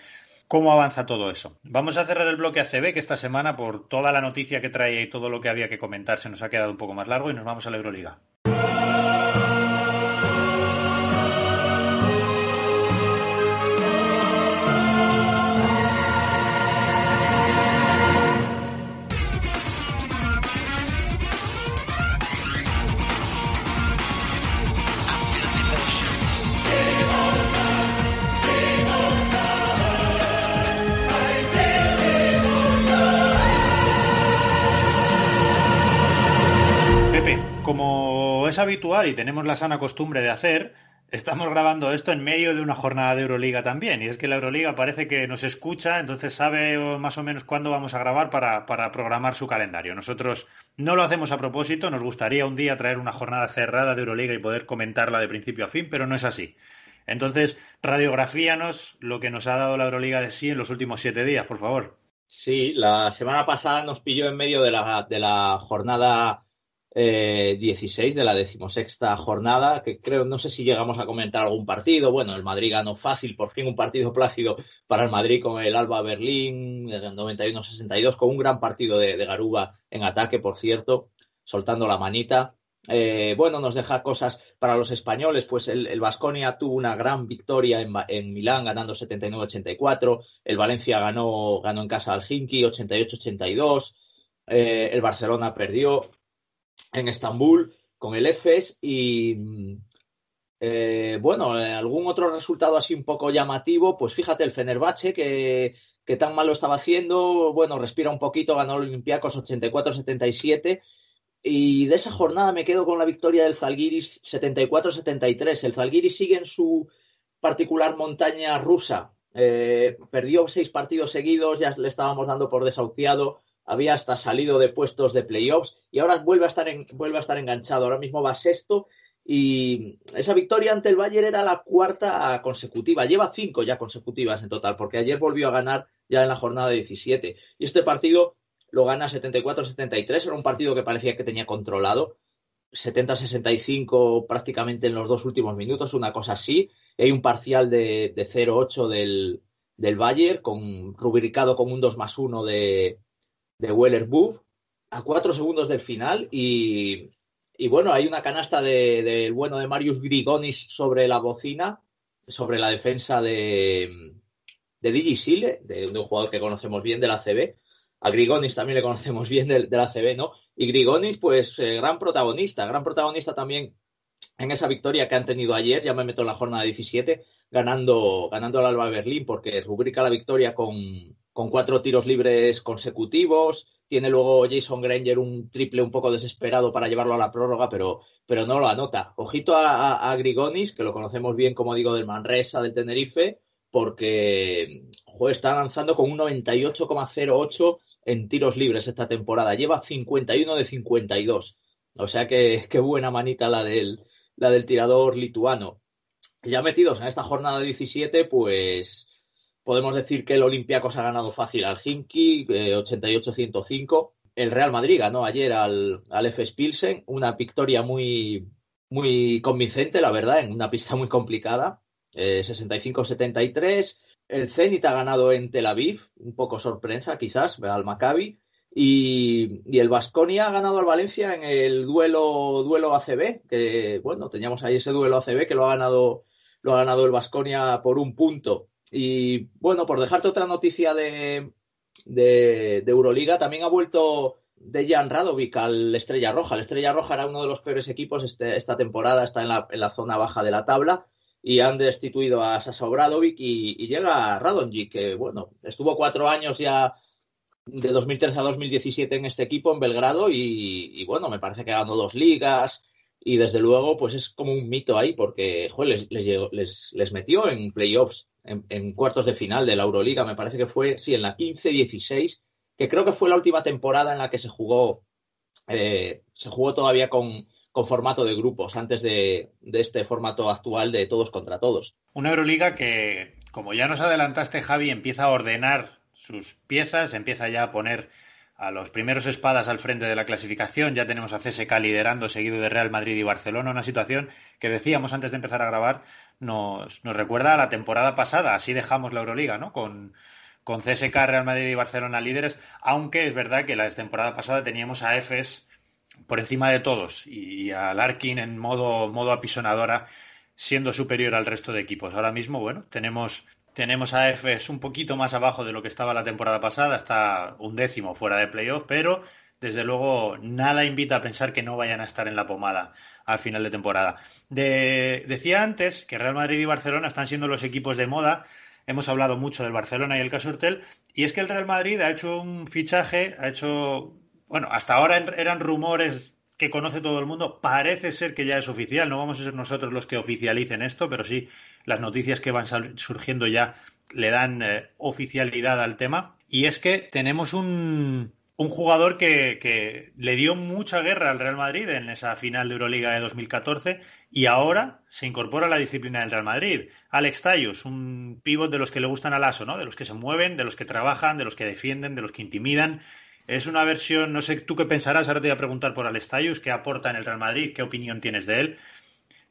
cómo avanza todo eso. Vamos a cerrar el bloque ACB, que esta semana, por toda la noticia que traía y todo lo que había que comentar, se nos ha quedado un poco más largo y nos vamos a la Euroliga. Como es habitual y tenemos la sana costumbre de hacer, estamos grabando esto en medio de una jornada de Euroliga también. Y es que la Euroliga parece que nos escucha, entonces sabe más o menos cuándo vamos a grabar para, para programar su calendario. Nosotros no lo hacemos a propósito, nos gustaría un día traer una jornada cerrada de Euroliga y poder comentarla de principio a fin, pero no es así. Entonces, radiografíanos lo que nos ha dado la Euroliga de sí en los últimos siete días, por favor. Sí, la semana pasada nos pilló en medio de la, de la jornada 16 eh, de la decimosexta jornada, que creo, no sé si llegamos a comentar algún partido. Bueno, el Madrid ganó fácil, por fin un partido plácido para el Madrid con el Alba Berlín, 91-62, con un gran partido de, Garuba en ataque, por cierto, soltando la manita. Eh, bueno, nos deja cosas para los españoles, pues el Vasconia tuvo una gran victoria en, Milán, ganando 79-84, el Valencia ganó, ganó en casa al Hinky, 88-82, eh, el Barcelona perdió, en Estambul con el EFES y eh, bueno, algún otro resultado así un poco llamativo, pues fíjate el Fenerbahce que, que tan mal lo estaba haciendo, bueno, respira un poquito, ganó el Olympiacos 84-77 y de esa jornada me quedo con la victoria del Zalgiris 74-73. El Zalgiris sigue en su particular montaña rusa. Eh, perdió seis partidos seguidos, ya le estábamos dando por desahuciado había hasta salido de puestos de playoffs y ahora vuelve a estar, vuelve a estar enganchado. Ahora mismo va sexto y esa victoria ante el Bayern era la cuarta consecutiva. Lleva cinco ya consecutivas en total, porque ayer volvió a ganar ya en la jornada 17. Y este partido lo gana 74-73. Era un partido que parecía que tenía controlado. 70-65 prácticamente en los dos últimos minutos, una cosa así. hay un parcial de, de 0-8 del, del Bayern, con, rubricado con un 2 más 1 de, de Weller a cuatro segundos del final y, bueno, hay una canasta del de, bueno de Marius Grigonis sobre la bocina, sobre la defensa de, de Digi Sile, de, un jugador que conocemos bien de la CB. A Grigonis también le conocemos bien de, la CB, ¿no? Y Grigonis, pues, eh, gran protagonista, gran protagonista también en esa victoria que han tenido ayer, ya me meto en la jornada 17, ganando, ganando al Alba Berlín, porque rubrica la victoria con, con cuatro tiros libres consecutivos. Tiene luego Jason Granger un triple un poco desesperado para llevarlo a la prórroga, pero, pero no lo anota. Ojito a, Grigonis, que lo conocemos bien, como digo, del Manresa, del Tenerife, porque está lanzando con un 98,08 en tiros libres esta temporada. Lleva 51 de 52. O sea que qué buena manita la del, la del tirador lituano. Ya metidos en esta jornada 17, pues Podemos decir que el Olympiacos ha ganado fácil al Hinky, 88-105. Eh, el Real Madrid ganó ayer al, al FS Pilsen, una victoria muy, muy convincente, la verdad, en una pista muy complicada. 65-73. Eh, el Zenit ha ganado en Tel Aviv, un poco sorpresa quizás, al Maccabi. Y, y, el Vasconia ha ganado al Valencia en el duelo, duelo ACB, que bueno, teníamos ahí ese duelo ACB que lo ha ganado, lo ha ganado el Vasconia por un punto y bueno, por dejarte otra noticia de, de, Euroliga, también ha vuelto Dejan Radovic al Estrella Roja. El Estrella Roja era uno de los peores equipos este, esta temporada, está en la, en la, zona baja de la tabla y han destituido a Sasa Obradovic y, llega Radonjic, que bueno, estuvo cuatro años ya de 2013 a 2017 en este equipo en Belgrado y, bueno, me parece que ganó dos ligas y desde luego pues es como un mito ahí porque les, les, les metió en playoffs en, cuartos de final de la Euroliga, me parece que fue, sí, en la 15-16, que creo que fue la última temporada en la que se jugó, eh, se jugó todavía con, con formato de grupos antes de, este formato actual de todos contra todos. Una Euroliga que, como ya nos adelantaste, Javi, empieza a ordenar sus piezas, empieza ya a poner a los primeros espadas al frente de la clasificación. Ya tenemos a CSK liderando, seguido de Real Madrid y Barcelona. Una situación que decíamos antes de empezar a grabar nos, nos recuerda a la temporada pasada. Así dejamos la Euroliga, ¿no? Con, con CSK, Real Madrid y Barcelona líderes. Aunque es verdad que la temporada pasada teníamos a EFES por encima de todos y a Larkin en modo, modo apisonadora siendo superior al resto de equipos. Ahora mismo, bueno, tenemos tenemos a EFES un poquito más abajo de lo que estaba la temporada pasada, está un décimo fuera de playoff, pero desde luego nada invita a pensar que no vayan a estar en la pomada al final de temporada. decía antes que Real Madrid y Barcelona están siendo los equipos de moda. Hemos hablado mucho del Barcelona y el caso Hortel, y es que el Real Madrid ha hecho un fichaje, ha hecho, bueno, hasta ahora eran rumores que conoce todo el mundo. Parece ser que ya es oficial, no vamos a ser nosotros los que oficialicen esto, pero sí las noticias que van surgiendo ya le dan eh, oficialidad al tema. Y es que tenemos un, un jugador que, le dio mucha guerra al Real Madrid en esa final de Euroliga de 2014 y ahora se incorpora a la disciplina del Real Madrid. Alex Tayus, un pívot de los que le gustan al aso, ¿no? De los que se mueven, de los que trabajan, de los que defienden, de los que intimidan es una versión, no sé tú qué pensarás, ahora te voy a preguntar por Alestayus, qué aporta en el Real Madrid, qué opinión tienes de él.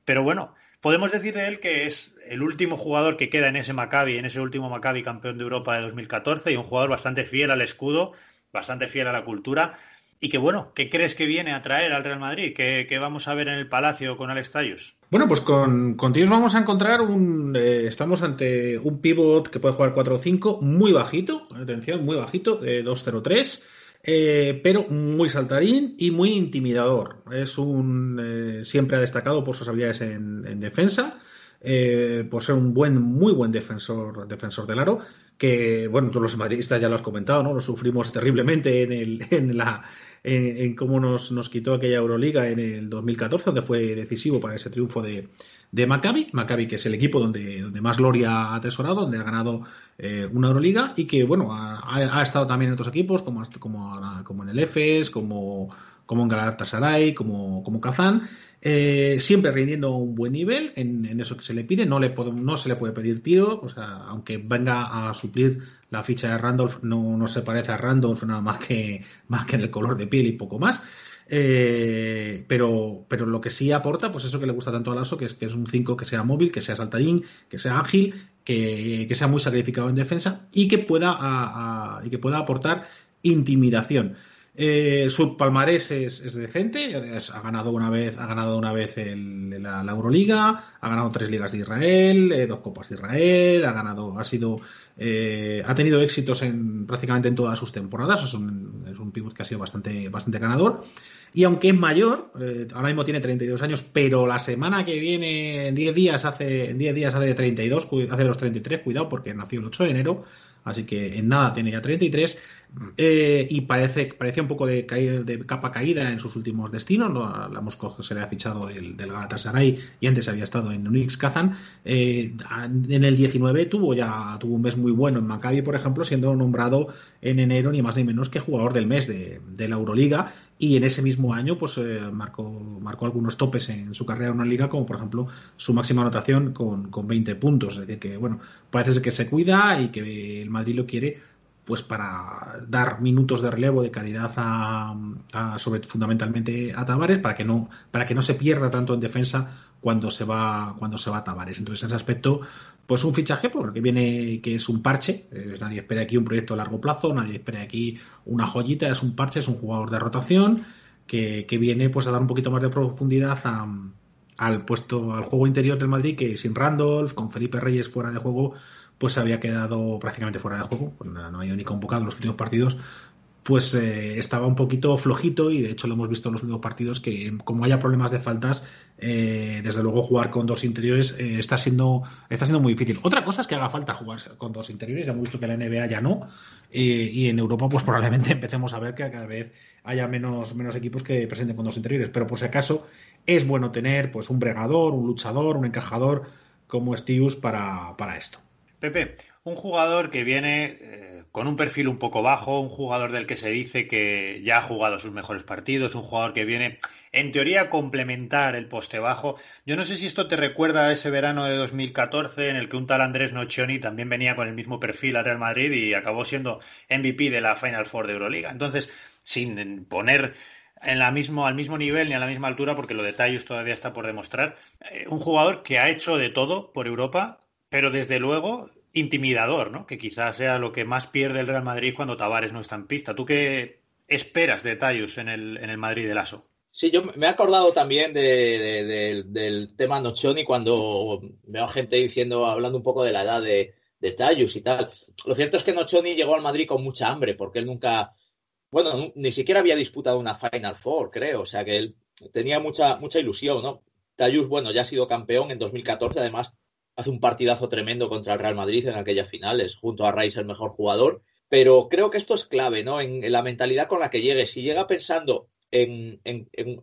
Pero bueno, podemos decir de él que es el último jugador que queda en ese Maccabi, en ese último Maccabi campeón de Europa de 2014 y un jugador bastante fiel al escudo, bastante fiel a la cultura. Y que bueno, ¿qué crees que viene a traer al Real Madrid? ¿Qué, vamos a ver en el Palacio con Alestayus? Bueno, pues con, con vamos a encontrar un. Eh, estamos ante un pivot que puede jugar 4 o 5, muy bajito, atención, muy bajito, de 2-0-3 eh, pero muy saltarín y muy intimidador. Es un eh, siempre ha destacado por sus habilidades en, defensa, eh, por ser un buen, muy buen defensor, defensor del aro. Que bueno, todos los madridistas ya lo has comentado, ¿no? Lo sufrimos terriblemente en el, en la en, cómo nos, nos, quitó aquella Euroliga en el 2014, donde fue decisivo para ese triunfo de, de Maccabi. Maccabi, que es el equipo donde, donde más gloria ha atesorado, donde ha ganado eh, una Euroliga y que, bueno, ha, estado también en otros equipos, como, como, como en el EFES, como, como en Galatasaray, como, como Kazán, eh, siempre rindiendo un buen nivel en, eso que se le pide, no, le no se le puede pedir tiro, o sea, aunque venga a suplir la ficha de Randolph, no, no se parece a Randolph nada más que, más que en el color de piel y poco más. Eh, pero, pero lo que sí aporta, pues eso que le gusta tanto a Lasso, que es que es un 5 que sea móvil, que sea saltarín, que sea ágil, que, sea muy sacrificado en defensa y que pueda, y que pueda aportar intimidación. Eh, su palmarés es, decente, ha ganado una vez, ha ganado una vez la, Euroliga, ha ganado tres ligas de Israel, eh, dos copas de Israel, ha ganado, ha sido, eh, ha tenido éxitos en prácticamente en todas sus temporadas, es un, es un pivot que ha sido bastante, bastante ganador. Y aunque es mayor, ahora mismo tiene 32 años, pero la semana que viene, en 10 días hace, en 10 días hace 32, hace los 33, cuidado porque nació el 8 de enero, así que en nada tiene ya 33 eh, y parece, parecía un poco de, de, capa caída en sus últimos destinos. La Moscú se le ha fichado del, del, Galatasaray y antes había estado en Unix Kazan. Eh, en el 19 tuvo ya tuvo un mes muy bueno en Maccabi, por ejemplo, siendo nombrado en enero ni más ni menos que jugador del mes de, la Euroliga. Y en ese mismo año, pues eh, marcó, marcó algunos topes en su carrera en una liga, como por ejemplo su máxima anotación con, con 20 puntos. Es decir, que bueno, parece ser que se cuida y que el Madrid lo quiere pues para dar minutos de relevo de calidad a, sobre fundamentalmente a Tavares para que no para que no se pierda tanto en defensa cuando se va cuando se va a Tavares. Entonces en ese aspecto pues un fichaje porque viene que es un parche eh, nadie espera aquí un proyecto a largo plazo nadie espera aquí una joyita es un parche es un jugador de rotación que, viene pues a dar un poquito más de profundidad al puesto al juego interior del Madrid que sin Randolph con Felipe Reyes fuera de juego pues había quedado prácticamente fuera de juego, pues no, había ni convocado en los últimos partidos, pues eh, estaba un poquito flojito y de hecho lo hemos visto en los últimos partidos que como haya problemas de faltas, eh, desde luego jugar con dos interiores eh, está, siendo, está siendo muy difícil. Otra cosa es que haga falta jugar con dos interiores, ya hemos visto que la NBA ya no, y en Europa pues probablemente empecemos a ver que cada vez haya menos, menos equipos que presenten con dos interiores, pero por si acaso es bueno tener pues un bregador, un luchador, un encajador como Stius para, para esto. Pepe, un jugador que viene eh, con un perfil un poco bajo, un jugador del que se dice que ya ha jugado sus mejores partidos, un jugador que viene en teoría a complementar el poste bajo. Yo no sé si esto te recuerda a ese verano de 2014 en el que un tal Andrés Nocioni también venía con el mismo perfil al Real Madrid y acabó siendo MVP de la Final Four de Euroliga. Entonces, sin poner en la mismo, al mismo nivel ni a la misma altura, porque lo de Tallus todavía está por demostrar, eh, un jugador que ha hecho de todo por Europa, pero desde luego intimidador, ¿no? Que quizás sea lo que más pierde el Real Madrid cuando Tavares no está en pista. ¿Tú qué esperas de Tallus en el, en el Madrid del ASO? Sí, yo me he acordado también del tema Nocioni cuando veo gente diciendo, hablando un poco de la edad de, de y tal. Lo cierto es que Nocioni llegó al Madrid con mucha hambre, porque él nunca, bueno, ni siquiera había disputado una Final Four, creo, o sea que él tenía mucha, mucha ilusión, ¿no? Tallus, bueno, ya ha sido campeón en 2014, además hace un partidazo tremendo contra el Real Madrid en aquellas finales, junto a Rice el mejor jugador. Pero creo que esto es clave, ¿no? En, la mentalidad con la que llegue. Si llega pensando en,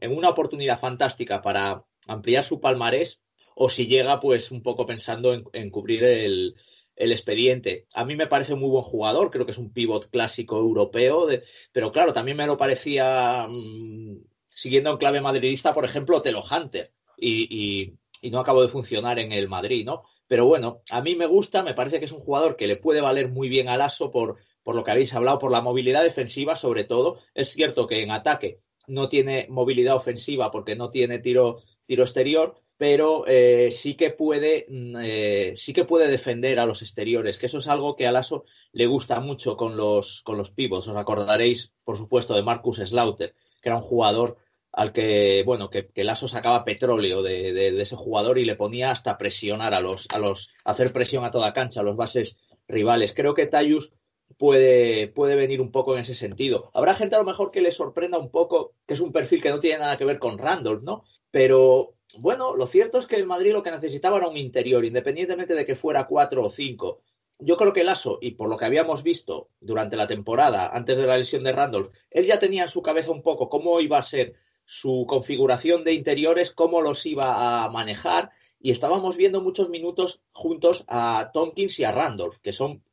una oportunidad fantástica para ampliar su palmarés, o si llega, pues, un poco pensando en, cubrir el, expediente. A mí me parece muy buen jugador, creo que es un pivot clásico europeo, pero claro, también me lo parecía, mm, siguiendo en clave madridista, por ejemplo, Telo Hunter. y no acabó de funcionar en el Madrid, ¿no? Pero bueno, a mí me gusta, me parece que es un jugador que le puede valer muy bien al ASO por, por lo que habéis hablado, por la movilidad defensiva sobre todo. Es cierto que en ataque no tiene movilidad ofensiva porque no tiene tiro, tiro exterior, pero eh, sí que puede mm, eh, sí que puede defender a los exteriores, que eso es algo que a Lasso le gusta mucho con los con los pivots. Os acordaréis, por supuesto, de Marcus Slaughter, que era un jugador al que, bueno, que, que sacaba petróleo de, ese jugador y le ponía hasta presionar a los, a los, hacer presión a toda cancha, a los bases rivales. Creo que Tayus puede, puede venir un poco en ese sentido. Habrá gente a lo mejor que le sorprenda un poco, que es un perfil que no tiene nada que ver con Randolph, ¿no? Pero bueno, lo cierto es que el Madrid lo que necesitaba era un interior, independientemente de que fuera cuatro o cinco. Yo creo que Lasso, y por lo que habíamos visto durante la temporada, antes de la lesión de Randolph, él ya tenía en su cabeza un poco cómo iba a ser su configuración de interiores, cómo los iba a manejar. Y estábamos viendo muchos minutos juntos a Tompkins y a Randolph, que son,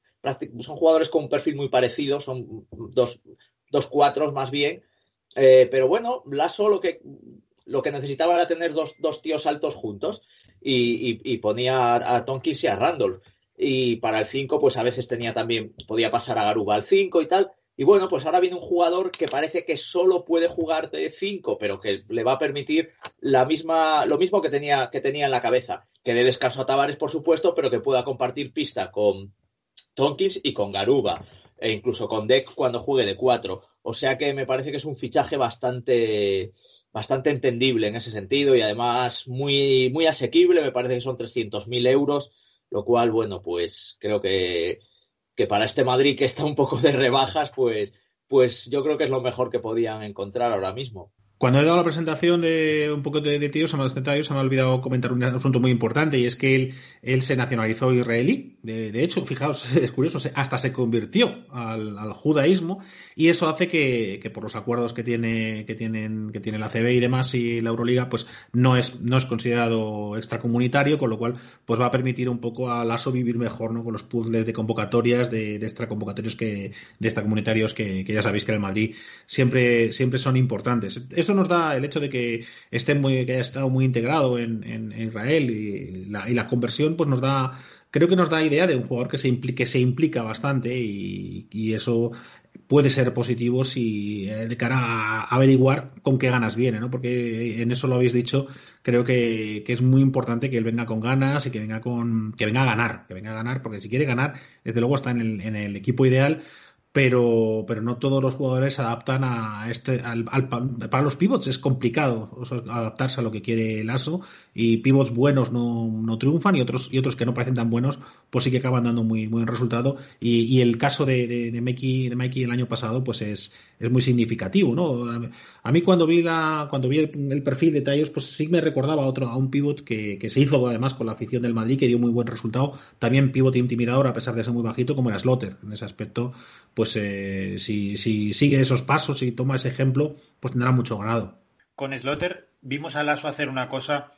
son jugadores con un perfil muy parecido, son dos, dos cuatros más bien. Eh, pero bueno, Lasso lo que, lo que necesitaba era tener dos, dos tíos altos juntos y, ponía a, Tompkins y a Randolph. Y para el 5, pues a veces tenía también, podía pasar a Garuba al 5 y tal. Y bueno, pues ahora viene un jugador que parece que solo puede jugar de 5, pero que le va a permitir la misma, lo mismo que tenía, que tenía en la cabeza. Que dé descanso a Tavares, por supuesto, pero que pueda compartir pista con Tonkins y con Garuba, e incluso con Deck cuando juegue de 4. O sea que me parece que es un fichaje bastante, bastante entendible en ese sentido y además muy, muy asequible. Me parece que son 300.000 euros, lo cual, bueno, pues creo que que para este Madrid que está un poco de rebajas, pues, pues yo creo que es lo mejor que podían encontrar ahora mismo. Cuando he dado la presentación de un poco de, de tíos, se me, se me ha olvidado comentar un asunto muy importante y es que él, se nacionalizó israelí. De, hecho, fijaos, es curioso, hasta se convirtió al, judaísmo y eso hace que, por los acuerdos que tiene, que tienen, que tiene la CB y demás y la Euroliga, pues no es, no es considerado extracomunitario, con lo cual pues va a permitir un poco al ASO vivir mejor ¿no? con los puzzles de convocatorias, de, de extraconvocatorios que, de extracomunitarios que, que ya sabéis que en el Madrid siempre, siempre son importantes eso nos da el hecho de que esté muy, que haya estado muy integrado en, Israel y la, conversión, pues nos da, creo que nos da idea de un jugador que se se implica bastante y, eso puede ser positivo si eh, de cara a averiguar con qué ganas viene, ¿no? Porque en eso lo habéis dicho, creo que, es muy importante que él venga con ganas y que venga con que venga a ganar, que venga a ganar, porque si quiere ganar, desde luego está en el, en el equipo ideal pero, pero no todos los jugadores adaptan a este. Al, para los pivots es complicado adaptarse a lo que quiere el ASO y pivots buenos no, no, triunfan y otros, y otros que no parecen tan buenos, pues sí que acaban dando muy buen resultado. Y, y el caso de, de, de, de Mikey el año pasado, pues es, es muy significativo, ¿no? A mí cuando vi la, cuando vi el, perfil de Tallos, pues sí me recordaba a otro, a un pivot que, que se hizo además con la afición del Madrid, que dio muy buen resultado. También pivot intimidador, a pesar de ser muy bajito, como era Slotter. En ese aspecto, pues eh, si, sigue esos pasos y toma ese ejemplo, pues tendrá mucho grado. Con Slotter vimos a Lasso hacer una cosa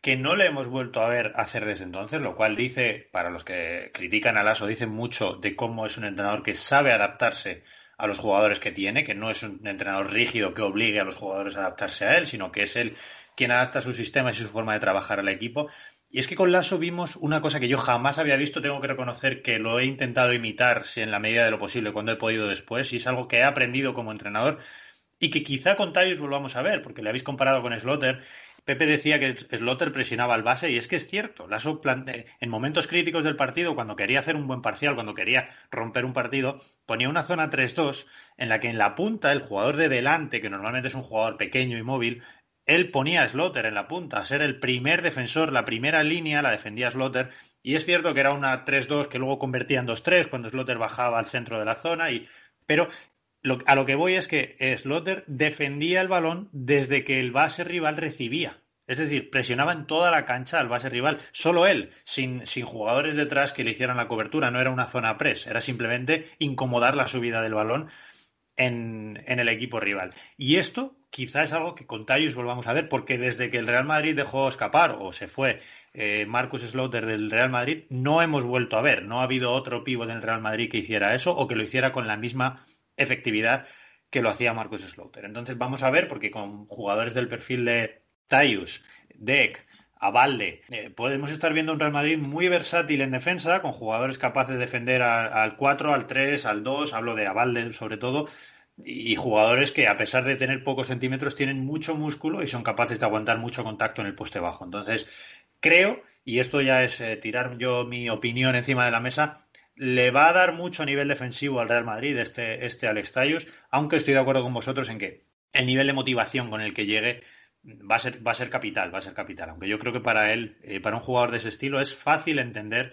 que no le hemos vuelto a ver hacer desde entonces, lo cual dice, para los que critican a Lasso, dice mucho de cómo es un entrenador que sabe adaptarse a los jugadores que tiene, que no es un entrenador rígido que obligue a los jugadores a adaptarse a él, sino que es él quien adapta su sistema y su forma de trabajar al equipo. Y es que con Lasso vimos una cosa que yo jamás había visto, tengo que reconocer que lo he intentado imitar en la medida de lo posible cuando he podido después, y es algo que he aprendido como entrenador y que quizá con Tyus volvamos a ver, porque le habéis comparado con Slotter. Pepe decía que Slotter presionaba al base y es que es cierto. Lasso en momentos críticos del partido, cuando quería hacer un buen parcial, cuando quería romper un partido, ponía una zona 3-2 en la que en la punta el jugador de delante, que normalmente es un jugador pequeño y móvil, él ponía a Slaughter en la punta, a ser el primer defensor, la primera línea la defendía Slaughter. Y es cierto que era una 3-2 que luego convertía en 2-3 cuando Slaughter bajaba al centro de la zona. Y... Pero a lo que voy es que Slaughter defendía el balón desde que el base rival recibía. Es decir, presionaba en toda la cancha al base rival, solo él, sin, sin, jugadores detrás que le hicieran la cobertura. No era una zona press, era simplemente incomodar la subida del balón en, en el equipo rival. Y esto quizá es algo que con Tayus volvamos a ver, porque desde que el Real Madrid dejó escapar o se fue eh, Marcus Slaughter del Real Madrid, no hemos vuelto a ver. No ha habido otro pivo del Real Madrid que hiciera eso o que lo hiciera con la misma efectividad que lo hacía Marcus Slaughter. Entonces vamos a ver, porque con jugadores del perfil de Tayus, Deck, Avalde, eh, podemos estar viendo un Real Madrid muy versátil en defensa, con jugadores capaces de defender al 4, al 3, al 2, hablo de Avalde sobre todo, y jugadores que a pesar de tener pocos centímetros tienen mucho músculo y son capaces de aguantar mucho contacto en el poste bajo. Entonces, creo, y esto ya es eh, tirar yo mi opinión encima de la mesa, le va a dar mucho nivel defensivo al Real Madrid este, este Alex Tayus, aunque estoy de acuerdo con vosotros en que el nivel de motivación con el que llegue va a ser, va a ser capital, va a ser capital. Aunque yo creo que para él, eh, para un jugador de ese estilo, es fácil entender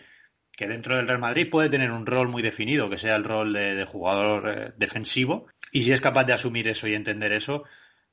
que dentro del Real Madrid puede tener un rol muy definido, que sea el rol de, jugador eh, defensivo, y si es capaz de asumir eso y entender eso,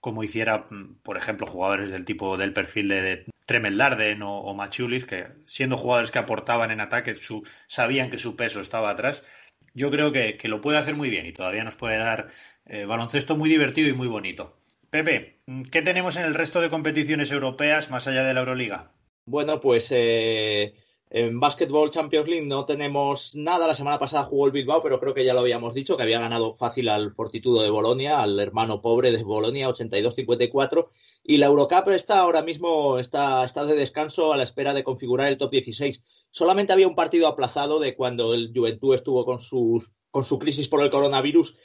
como hiciera, mm, por ejemplo, jugadores del tipo del perfil de, Tremel Darden o, Machulis, que siendo jugadores que aportaban en ataque, su, sabían que su peso estaba atrás, yo creo que, lo puede hacer muy bien y todavía nos puede dar eh, baloncesto muy divertido y muy bonito. Pepe, ¿qué tenemos en el resto de competiciones europeas más allá de la Euroliga? Bueno, pues eh, en Basketball Champions League no tenemos nada. La semana pasada jugó el Bilbao, pero creo que ya lo habíamos dicho, que había ganado fácil al Fortitudo de Bolonia, al hermano pobre de Bolonia, 82-54. Y la Eurocup está ahora mismo está, está de descanso a la espera de configurar el top 16. Solamente había un partido aplazado de cuando el Juventud estuvo con, sus, con su crisis por el coronavirus,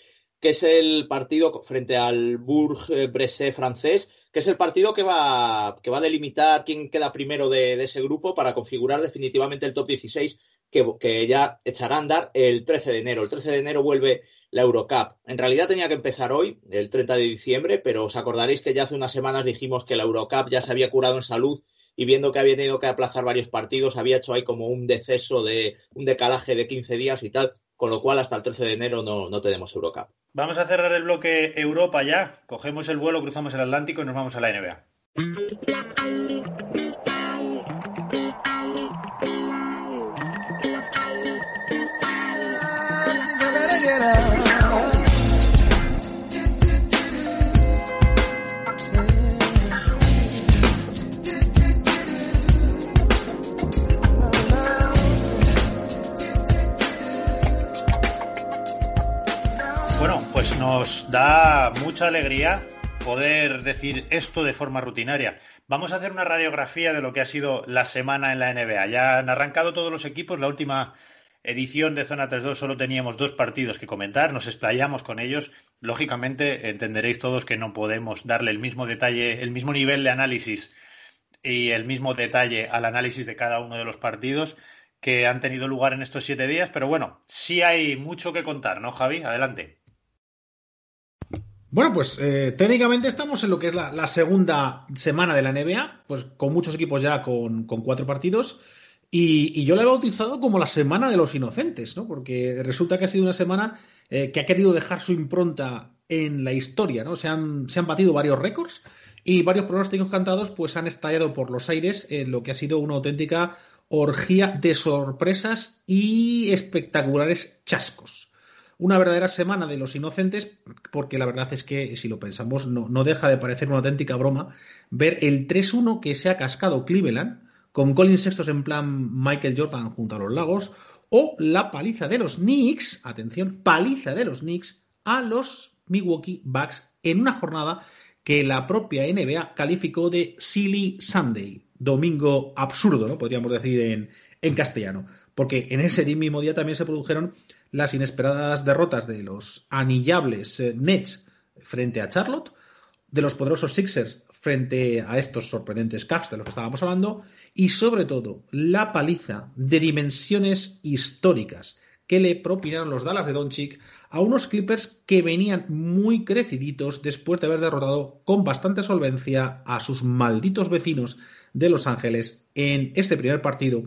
que es el partido frente al Bourg-Bressé francés, que es el partido que va, que va a delimitar quién queda primero de, ese grupo para configurar definitivamente el top 16 que, que, ya echará a andar el 13 de enero. El 13 de enero vuelve la Eurocup. En realidad tenía que empezar hoy, el 30 de diciembre, pero os acordaréis que ya hace unas semanas dijimos que la Eurocup ya se había curado en salud y viendo que había tenido que aplazar varios partidos, había hecho ahí como un deceso de un decalaje de 15 días y tal, con lo cual hasta el 13 de enero no, no tenemos Eurocup. Vamos a cerrar el bloque Europa ya. Cogemos el vuelo, cruzamos el Atlántico y nos vamos a la NBA. Nos da mucha alegría poder decir esto de forma rutinaria. Vamos a hacer una radiografía de lo que ha sido la semana en la NBA. Ya han arrancado todos los equipos. La última edición de Zona 3-2 solo teníamos dos partidos que comentar. Nos explayamos con ellos. Lógicamente entenderéis todos que no podemos darle el mismo detalle, el mismo nivel de análisis y el mismo detalle al análisis de cada uno de los partidos que han tenido lugar en estos siete días. Pero bueno, sí hay mucho que contar, ¿no, Javi? Adelante. Bueno, pues eh, técnicamente estamos en lo que es la, segunda semana de la NBA, pues con muchos equipos ya con, cuatro partidos. Y, yo la he bautizado como la semana de los inocentes, ¿no? Porque resulta que ha sido una semana eh, que ha querido dejar su impronta en la historia, ¿no? Se han, se han batido varios récords y varios pronósticos cantados pues han estallado por los aires en lo que ha sido una auténtica orgía de sorpresas y espectaculares chascos. Una verdadera semana de los inocentes, porque la verdad es que, si lo pensamos, no, no deja de parecer una auténtica broma ver el 3-1 que se ha cascado Cleveland, con Colin Sextos en plan Michael Jordan junto a los lagos, o la paliza de los Knicks, atención, paliza de los Knicks a los Milwaukee Bucks en una jornada que la propia NBA calificó de Silly Sunday, domingo absurdo, ¿no? Podríamos decir en, en castellano, porque en ese mismo día también se produjeron las inesperadas derrotas de los anillables eh, Nets frente a Charlotte, de los poderosos Sixers frente a estos sorprendentes Cavs de los que estábamos hablando, y sobre todo la paliza de dimensiones históricas que le propinaron los Dallas de Doncic a unos Clippers que venían muy creciditos después de haber derrotado con bastante solvencia a sus malditos vecinos de Los Ángeles en este primer partido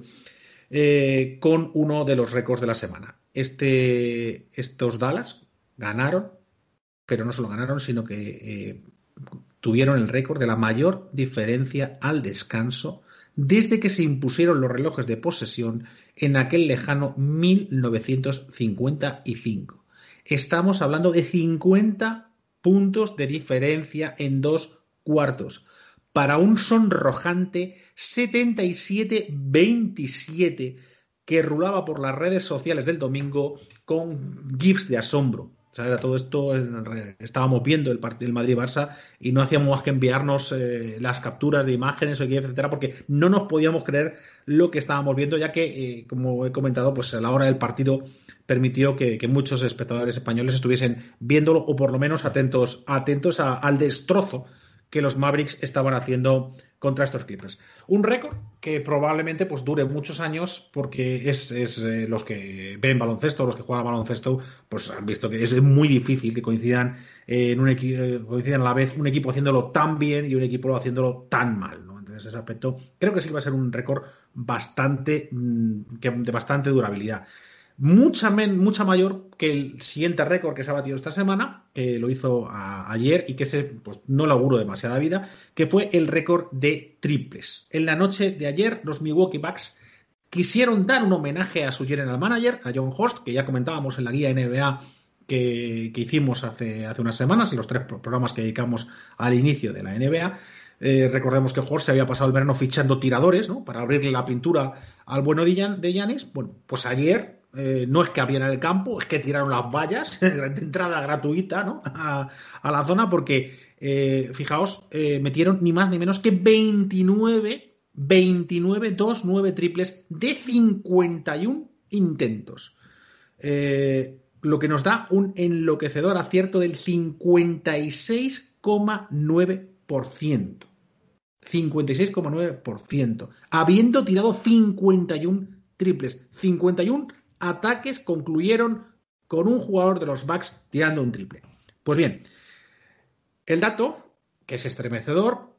eh, con uno de los récords de la semana. Este, estos Dallas ganaron, pero no solo ganaron, sino que eh, tuvieron el récord de la mayor diferencia al descanso desde que se impusieron los relojes de posesión en aquel lejano 1955. Estamos hablando de 50 puntos de diferencia en dos cuartos para un sonrojante 77-27 que rulaba por las redes sociales del domingo con gifs de asombro. Era todo esto, estábamos viendo el, el Madrid-Barça y no hacíamos más que enviarnos eh, las capturas de imágenes, etcétera, porque no nos podíamos creer lo que estábamos viendo, ya que, eh, como he comentado, pues a la hora del partido permitió que, muchos espectadores españoles estuviesen viéndolo o por lo menos atentos, atentos al destrozo que los Mavericks estaban haciendo contra estos Clippers. Un récord que probablemente pues, dure muchos años porque es, eh, los que ven baloncesto, los que juegan baloncesto, pues han visto que es muy difícil que coincidan en un eh, coincidan a la vez un equipo haciéndolo tan bien y un equipo haciéndolo tan mal. Entonces, ese aspecto creo que sí va a ser un récord bastante mm, de bastante durabilidad mucha, mucha mayor que el siguiente récord que se ha batido esta semana, que lo hizo ayer y que ese pues, no le auguro demasiada vida, que fue el récord de triples. En la noche de ayer, los Milwaukee Bucks quisieron dar un homenaje a su general manager, a John Horst, que ya comentábamos en la guía NBA que, hicimos hace, hace unas semanas, en los tres programas que dedicamos al inicio de la NBA. Eh, recordemos que Horst se había pasado el verano fichando tiradores, ¿no? Para abrirle la pintura al bueno de Yanis. Bueno, pues ayer eh, no es que abrieran el campo, es que tiraron las vallas de entrada gratuita ¿no? a, la zona porque, eh, fijaos, eh, metieron ni más ni menos que 29, 29, 2, 9 triples de 51 intentos. lo que nos da un enloquecedor acierto del 56,9%. 56,9%. Habiendo tirado 51 triples. 51 ataques concluyeron con un jugador de los Bucks tirando un triple. Pues bien, el dato, que es estremecedor,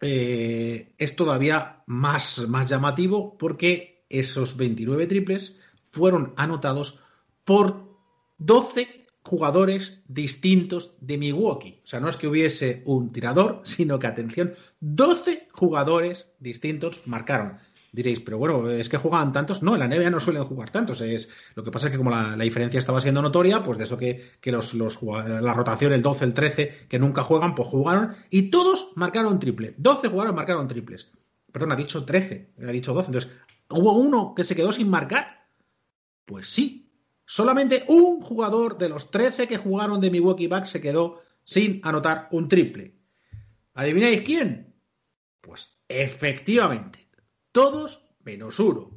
eh, es todavía más, más llamativo porque esos 29 triples fueron anotados por 12 jugadores distintos de Milwaukee. O sea, no es que hubiese un tirador, sino que, atención, 12 jugadores distintos marcaron. Diréis, pero bueno, es que jugaban tantos. No, en la NBA no suelen jugar tantos. Es, lo que pasa es que como la, diferencia estaba siendo notoria, pues de eso que, los, los, la rotación, el 12, el 13, que nunca juegan, pues jugaron y todos marcaron triple. 12 jugadores marcaron triples. Perdón, ha dicho 13, ha dicho 12. Entonces, ¿hubo uno que se quedó sin marcar? Pues sí. Solamente un jugador de los 13 que jugaron de Milwaukee Bucks se quedó sin anotar un triple. ¿Adivináis quién? Pues efectivamente todos menos uno.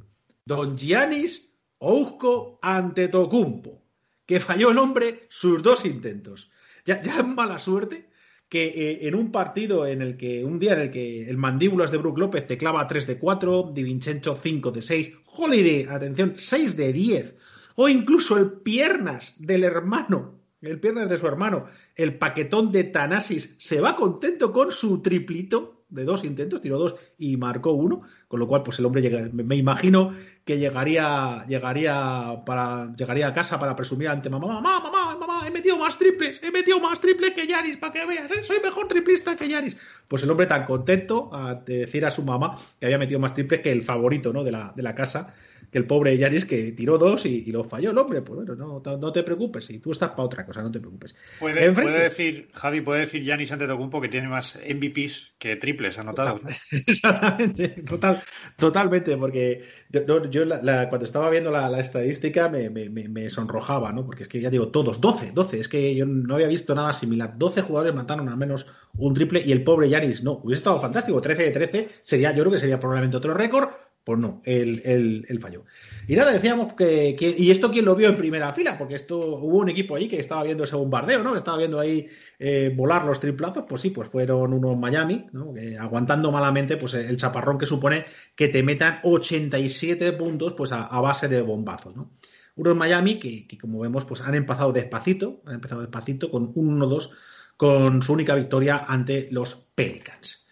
Don Giannis Ousko Antetokounmpo, que falló el hombre sus dos intentos. Ya, es mala suerte que eh, en un partido en el que, un día en el que el mandíbulas de Brook López te clava 3 de 4, Di Vincenzo 5 de 6, Holiday, atención, 6 de 10, o incluso el piernas del hermano, el piernas de su hermano, el paquetón de Tanasis, se va contento con su triplito, de dos intentos, tiró dos y marcó uno, con lo cual pues el hombre llega, me imagino que llegaría llegaría para llegaría a casa para presumir ante mamá, mamá, mamá, mamá, he metido más triples, he metido más triples que Yaris, para que veas, ¿eh? soy mejor triplista que Yaris. Pues el hombre tan contento a decir a su mamá que había metido más triples que el favorito, ¿no? de la, de la casa que el pobre Yanis que tiró dos y, lo falló el hombre. Pues bueno, no, no te preocupes, si tú estás para otra cosa, no te preocupes. Puede, decir, Javi, puede decir Yanis Antetokounmpo que tiene más MVPs que triples anotados. Exactamente, total, totalmente, porque yo cuando estaba viendo la, estadística me, me, sonrojaba, ¿no? Porque es que ya digo, todos, 12, 12, es que yo no había visto nada similar. 12 jugadores mataron al menos un triple y el pobre Yanis no. Hubiese estado fantástico, 13 de 13 sería, yo creo que sería probablemente otro récord, pues no, el, el, falló. Y nada, decíamos que, ¿Y esto quién lo vio en primera fila? Porque esto hubo un equipo ahí que estaba viendo ese bombardeo, ¿no? Estaba viendo ahí eh, volar los triplazos. Pues sí, pues fueron unos Miami, ¿no? aguantando malamente pues el chaparrón que supone que te metan 87 puntos pues a, base de bombazos, ¿no? Unos Miami que, que, como vemos, pues han empezado despacito, han empezado despacito con un 1-2 con su única victoria ante los Pelicans.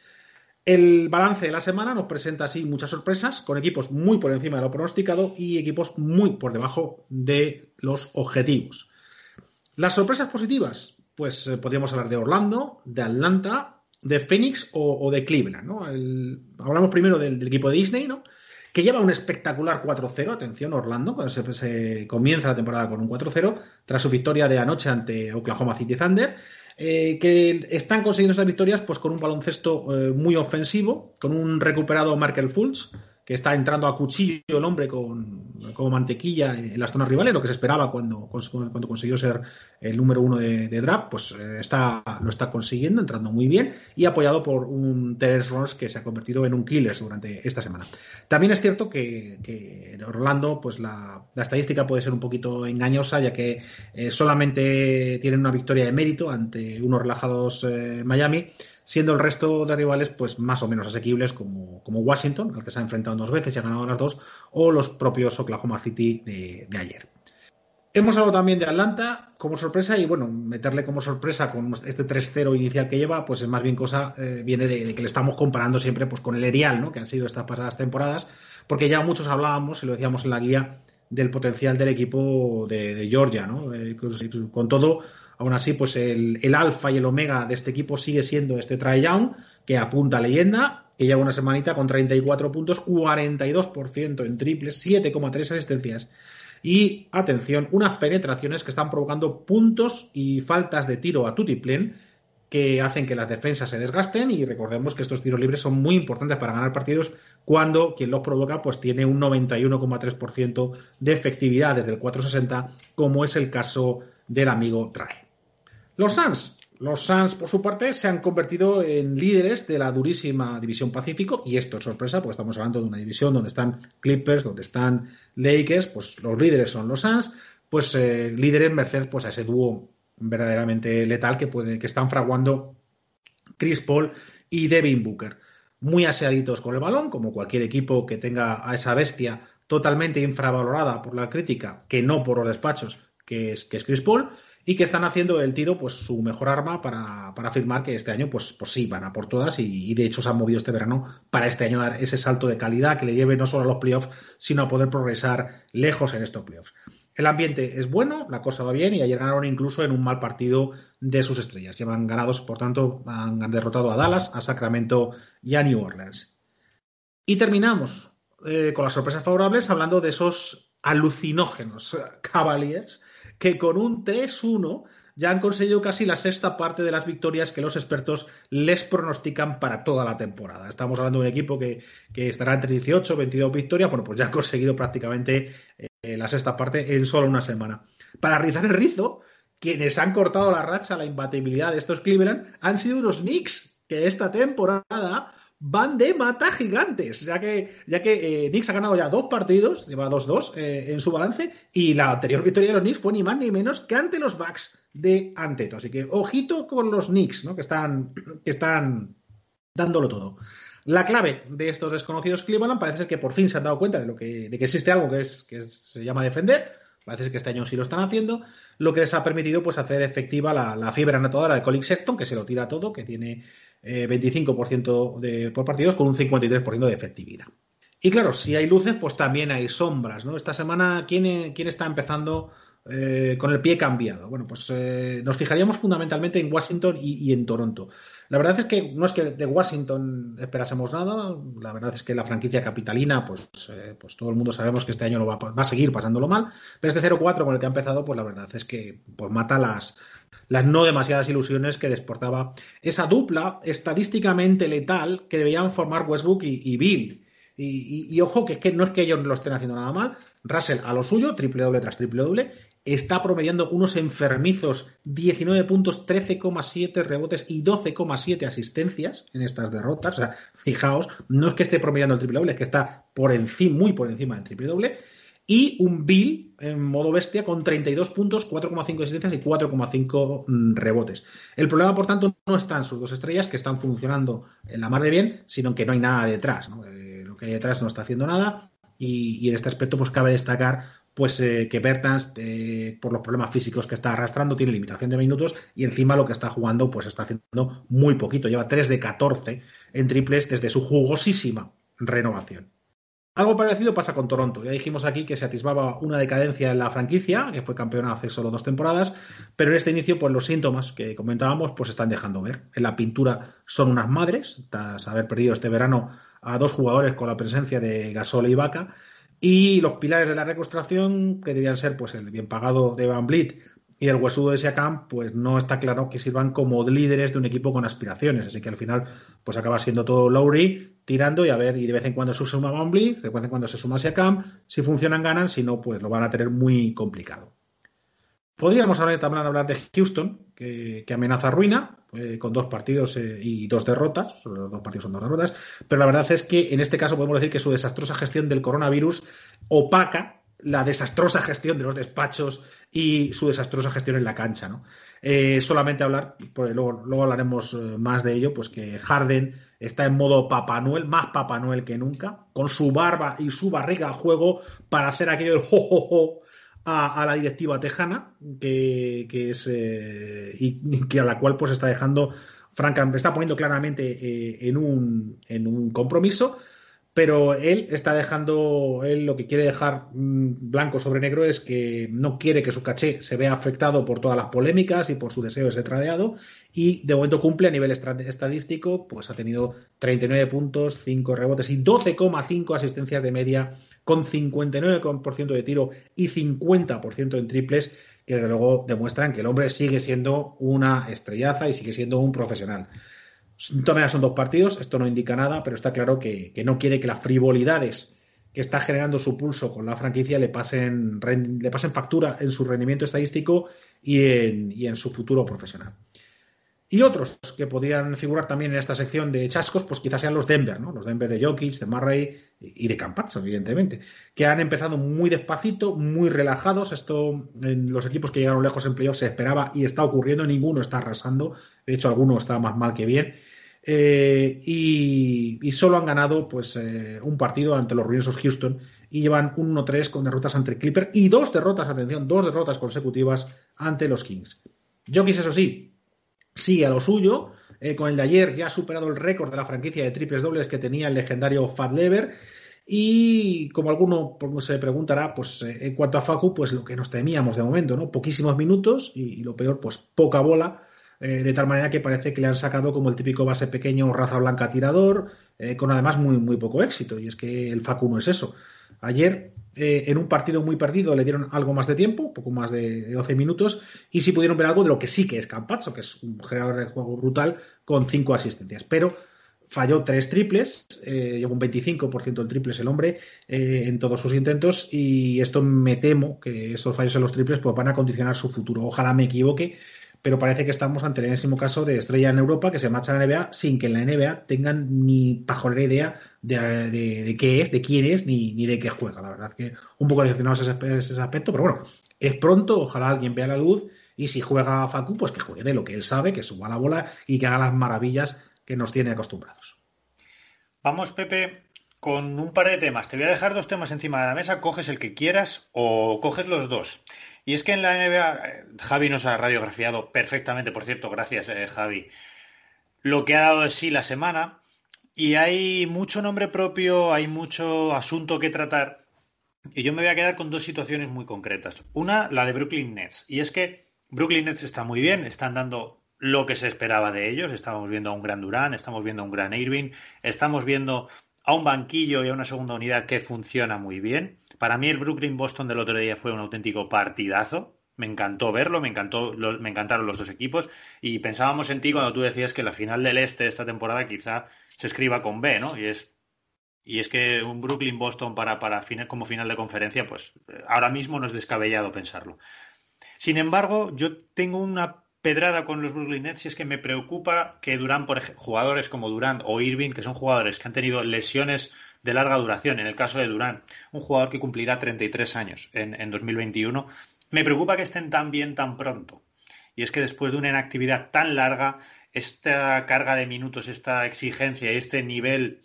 El balance de la semana nos presenta así muchas sorpresas, con equipos muy por encima de lo pronosticado y equipos muy por debajo de los objetivos. Las sorpresas positivas, pues eh, podríamos hablar de Orlando, de Atlanta, de Phoenix o, de Cleveland. hablamos primero del, equipo de Disney, ¿no? que lleva un espectacular 4-0. Atención, Orlando, cuando se, comienza la temporada con un 4-0, tras su victoria de anoche ante Oklahoma City Thunder. Eh, que están consiguiendo esas victorias pues con un baloncesto eh, muy ofensivo, con un recuperado Markel Fultz, que está entrando a cuchillo el hombre con, como mantequilla en las zonas rivales, lo que se esperaba cuando, cuando consiguió ser el número uno de, draft, pues eh, está, lo está consiguiendo, entrando muy bien y apoyado por un Terence Ross que se ha convertido en un killer durante esta semana. También es cierto que, en Orlando, pues la, estadística puede ser un poquito engañosa, ya que eh, solamente tienen una victoria de mérito ante unos relajados eh, Miami siendo el resto de rivales pues más o menos asequibles como, como Washington, al que se ha enfrentado dos veces y ha ganado las dos, o los propios Oklahoma City de, ayer. Hemos hablado también de Atlanta como sorpresa y bueno, meterle como sorpresa con este 3-0 inicial que lleva, pues es más bien cosa, eh, viene de, que le estamos comparando siempre pues con el Erial, ¿no? que han sido estas pasadas temporadas, porque ya muchos hablábamos y lo decíamos en la guía del potencial del equipo de, Georgia, ¿no? Eh, con todo, Aún así, pues el, alfa y el omega de este equipo sigue siendo este Trae Young, que apunta a leyenda, que lleva una semanita con 34 puntos, 42% en triples, 7,3 asistencias. Y, atención, unas penetraciones que están provocando puntos y faltas de tiro a tutiplén que hacen que las defensas se desgasten y recordemos que estos tiros libres son muy importantes para ganar partidos cuando quien los provoca pues tiene un 91,3% de efectividad desde el 460 como es el caso del amigo Trae. Los Suns. Los Suns, por su parte, se han convertido en líderes de la durísima división Pacífico, y esto es sorpresa, porque estamos hablando de una división donde están Clippers, donde están Lakers, pues los líderes son los Suns, pues eh, líderes merced pues, a ese dúo verdaderamente letal que, puede, que están fraguando Chris Paul y Devin Booker. Muy aseaditos con el balón, como cualquier equipo que tenga a esa bestia totalmente infravalorada por la crítica, que no por los despachos, que es, que es Chris Paul y que están haciendo el tiro pues su mejor arma para, afirmar que este año pues, pues sí, van a por todas y, de hecho se han movido este verano para este año dar ese salto de calidad que le lleve no solo a los playoffs, sino a poder progresar lejos en estos playoffs. El ambiente es bueno, la cosa va bien y ayer ganaron incluso en un mal partido de sus estrellas. Llevan ganados, por tanto, han derrotado a Dallas, a Sacramento y a New Orleans. Y terminamos eh, con las sorpresas favorables hablando de esos alucinógenos Cavaliers que con un 3-1 ya han conseguido casi la sexta parte de las victorias que los expertos les pronostican para toda la temporada. Estamos hablando de un equipo que, estará entre 18 y 22 victorias, bueno, pues ya ha conseguido prácticamente eh, la sexta parte en solo una semana. Para rizar el rizo, quienes han cortado la racha, la imbatibilidad de estos Cleveland, han sido los Knicks, que esta temporada van de mata gigantes, ya que, ya que eh, Knicks ha ganado ya dos partidos, lleva 2-2 eh, en su balance, y la anterior victoria de los Knicks fue ni más ni menos que ante los Bucks de Anteto. Así que ojito con los Knicks, ¿no? que, están, que están dándolo todo. La clave de estos desconocidos Cleveland parece ser que por fin se han dado cuenta de, lo que, de que existe algo que, es, que se llama defender. Parece que este año sí lo están haciendo, lo que les ha permitido pues, hacer efectiva la, la fiebre anotadora de Colin Sexton, que se lo tira todo, que tiene 25% eh, de, por partidos con un 53% de efectividad. Y claro, si hay luces, pues también hay sombras, ¿no? Esta semana, ¿quién, quién está empezando eh, con el pie cambiado. Bueno, pues eh, nos fijaríamos fundamentalmente en Washington y, en Toronto. La verdad es que no es que de Washington esperásemos nada, la verdad es que la franquicia capitalina, pues, eh, pues todo el mundo sabemos que este año lo va, va a seguir pasándolo mal, pero este 0-4 con el que ha empezado, pues la verdad es que pues mata las, las no demasiadas ilusiones que desportaba esa dupla estadísticamente letal que debían formar Westbrook y, Bill. Y, ojo, que, que no es que ellos lo estén haciendo nada mal. Russell a lo suyo, triple doble tras triple doble, está promediando unos enfermizos 19 puntos, 13,7 rebotes y 12,7 asistencias en estas derrotas. O sea, fijaos, no es que esté promediando el triple doble, es que está por encima, muy por encima del triple doble. Y un Bill en modo bestia con 32 puntos, 4,5 asistencias y 4,5 mm, rebotes. El problema, por tanto, no está en sus dos estrellas, que están funcionando en la mar de bien, sino que no hay nada detrás. Eh, lo que hay detrás no está haciendo nada. Y, en este aspecto, pues cabe destacar pues eh, que Bertans, eh, por los problemas físicos que está arrastrando, tiene limitación de minutos y encima lo que está jugando, pues está haciendo muy poquito. Lleva 3 de 14 en triples desde su jugosísima renovación. Algo parecido pasa con Toronto. Ya dijimos aquí que se atisbaba una decadencia en la franquicia, que fue campeona hace solo dos temporadas, pero en este inicio, pues los síntomas que comentábamos, pues están dejando ver. En la pintura son unas madres, tras haber perdido este verano a dos jugadores con la presencia de Gasol y Vaca, y los pilares de la reconstrucción, que debían ser pues el bien pagado de Van Blit y el huesudo de Siakam, pues no está claro que sirvan como líderes de un equipo con aspiraciones. Así que al final, pues acaba siendo todo Lowry tirando y a ver, y de vez en cuando se suma Blit, de vez en cuando se suma Siakam. Si funcionan, ganan, si no, pues lo van a tener muy complicado. Podríamos hablar, también hablar de Houston, que, amenaza ruina, eh, con dos partidos eh, y dos derrotas, los dos partidos son dos derrotas, pero la verdad es que en este caso podemos decir que su desastrosa gestión del coronavirus opaca la desastrosa gestión de los despachos y su desastrosa gestión en la cancha. ¿no? Eh, solamente hablar, pues luego, luego, hablaremos más de ello, pues que Harden está en modo Papá Noel, más Papá Noel que nunca, con su barba y su barriga a juego para hacer aquello del jo, a, la directiva tejana, que, es eh, y, que a la cual pues está dejando, Franca, está poniendo claramente eh, en, un, en un compromiso, pero él está dejando, él lo que quiere dejar mm, blanco sobre negro es que no quiere que su caché se vea afectado por todas las polémicas y por su deseo de ser tradeado y de momento cumple a nivel estadístico, pues ha tenido 39 puntos, 5 rebotes y 12,5 asistencias de media con 59% de tiro y 50% en triples, que desde luego demuestran que el hombre sigue siendo una estrellaza y sigue siendo un profesional. Todavía son dos partidos, esto no indica nada, pero está claro que, no quiere que las frivolidades que está generando su pulso con la franquicia le pasen, le pasen factura en su rendimiento estadístico y en, y en su futuro profesional. Y otros que podrían figurar también en esta sección de chascos, pues quizás sean los Denver, ¿no? Los Denver de Jokic, de Murray y de Campazzo, evidentemente, que han empezado muy despacito, muy relajados. Esto en los equipos que llegaron lejos en playoffs se esperaba y está ocurriendo, ninguno está arrasando. De hecho, alguno está más mal que bien. Eh, y, solo han ganado pues eh, un partido ante los ruinosos Houston y llevan un 1-3 con derrotas ante Clipper y dos derrotas, atención, dos derrotas consecutivas ante los Kings. Jokic, eso sí, sigue a lo suyo. Eh, con el de ayer ya ha superado el récord de la franquicia de triples dobles que tenía el legendario Fat Lever. Y como alguno se preguntará, pues eh, en cuanto a Facu, pues lo que nos temíamos de momento, ¿no? Poquísimos minutos y, lo peor, pues poca bola. Eh, de tal manera que parece que le han sacado como el típico base pequeño, raza blanca tirador, con además muy, muy poco éxito. Y es que el Facu no es eso. Ayer eh, en un partido muy perdido le dieron algo más de tiempo, poco más de, 12 minutos, y sí pudieron ver algo de lo que sí que es Campazzo, que es un generador de juego brutal con cinco asistencias. Pero falló tres triples, eh, llevó un 25% del triples el hombre eh, en todos sus intentos, y esto me temo que esos fallos en los triples pues, van a condicionar su futuro. Ojalá me equivoque, pero parece que estamos ante el enésimo caso de estrella en Europa que se marcha a la NBA sin que en la NBA tengan ni pajolera idea de, qué es, de quién es, ni, ni, de qué juega. La verdad que un poco decepcionados ese, ese aspecto, pero bueno, es pronto, ojalá alguien vea la luz y si juega Facu, pues que juegue de lo que él sabe, que suba la bola y que haga las maravillas que nos tiene acostumbrados. Vamos, Pepe, con un par de temas. Te voy a dejar dos temas encima de la mesa, coges el que quieras o coges los dos. Y es que en la NBA, eh, Javi nos ha radiografiado perfectamente, por cierto, gracias eh, Javi, lo que ha dado de sí la semana. Y hay mucho nombre propio, hay mucho asunto que tratar. Y yo me voy a quedar con dos situaciones muy concretas. Una, la de Brooklyn Nets. Y es que Brooklyn Nets está muy bien, están dando lo que se esperaba de ellos. Estamos viendo a un gran Durán, estamos viendo a un gran Irving, estamos viendo a un banquillo y a una segunda unidad que funciona muy bien. Para mí el Brooklyn Boston del otro día fue un auténtico partidazo. Me encantó verlo, me, encantó, me encantaron los dos equipos y pensábamos en ti cuando tú decías que la final del este de esta temporada quizá se escriba con B, ¿no? Y es y es que un Brooklyn-Boston para, para como final de conferencia, pues ahora mismo no es descabellado pensarlo. Sin embargo, yo tengo una pedrada con los Brooklyn Nets y es que me preocupa que Durán, por ejemplo, jugadores como Durán o Irving, que son jugadores que han tenido lesiones de larga duración, en el caso de Durán, un jugador que cumplirá 33 años en, en 2021, me preocupa que estén tan bien tan pronto. Y es que después de una inactividad tan larga, esta carga de minutos, esta exigencia y este nivel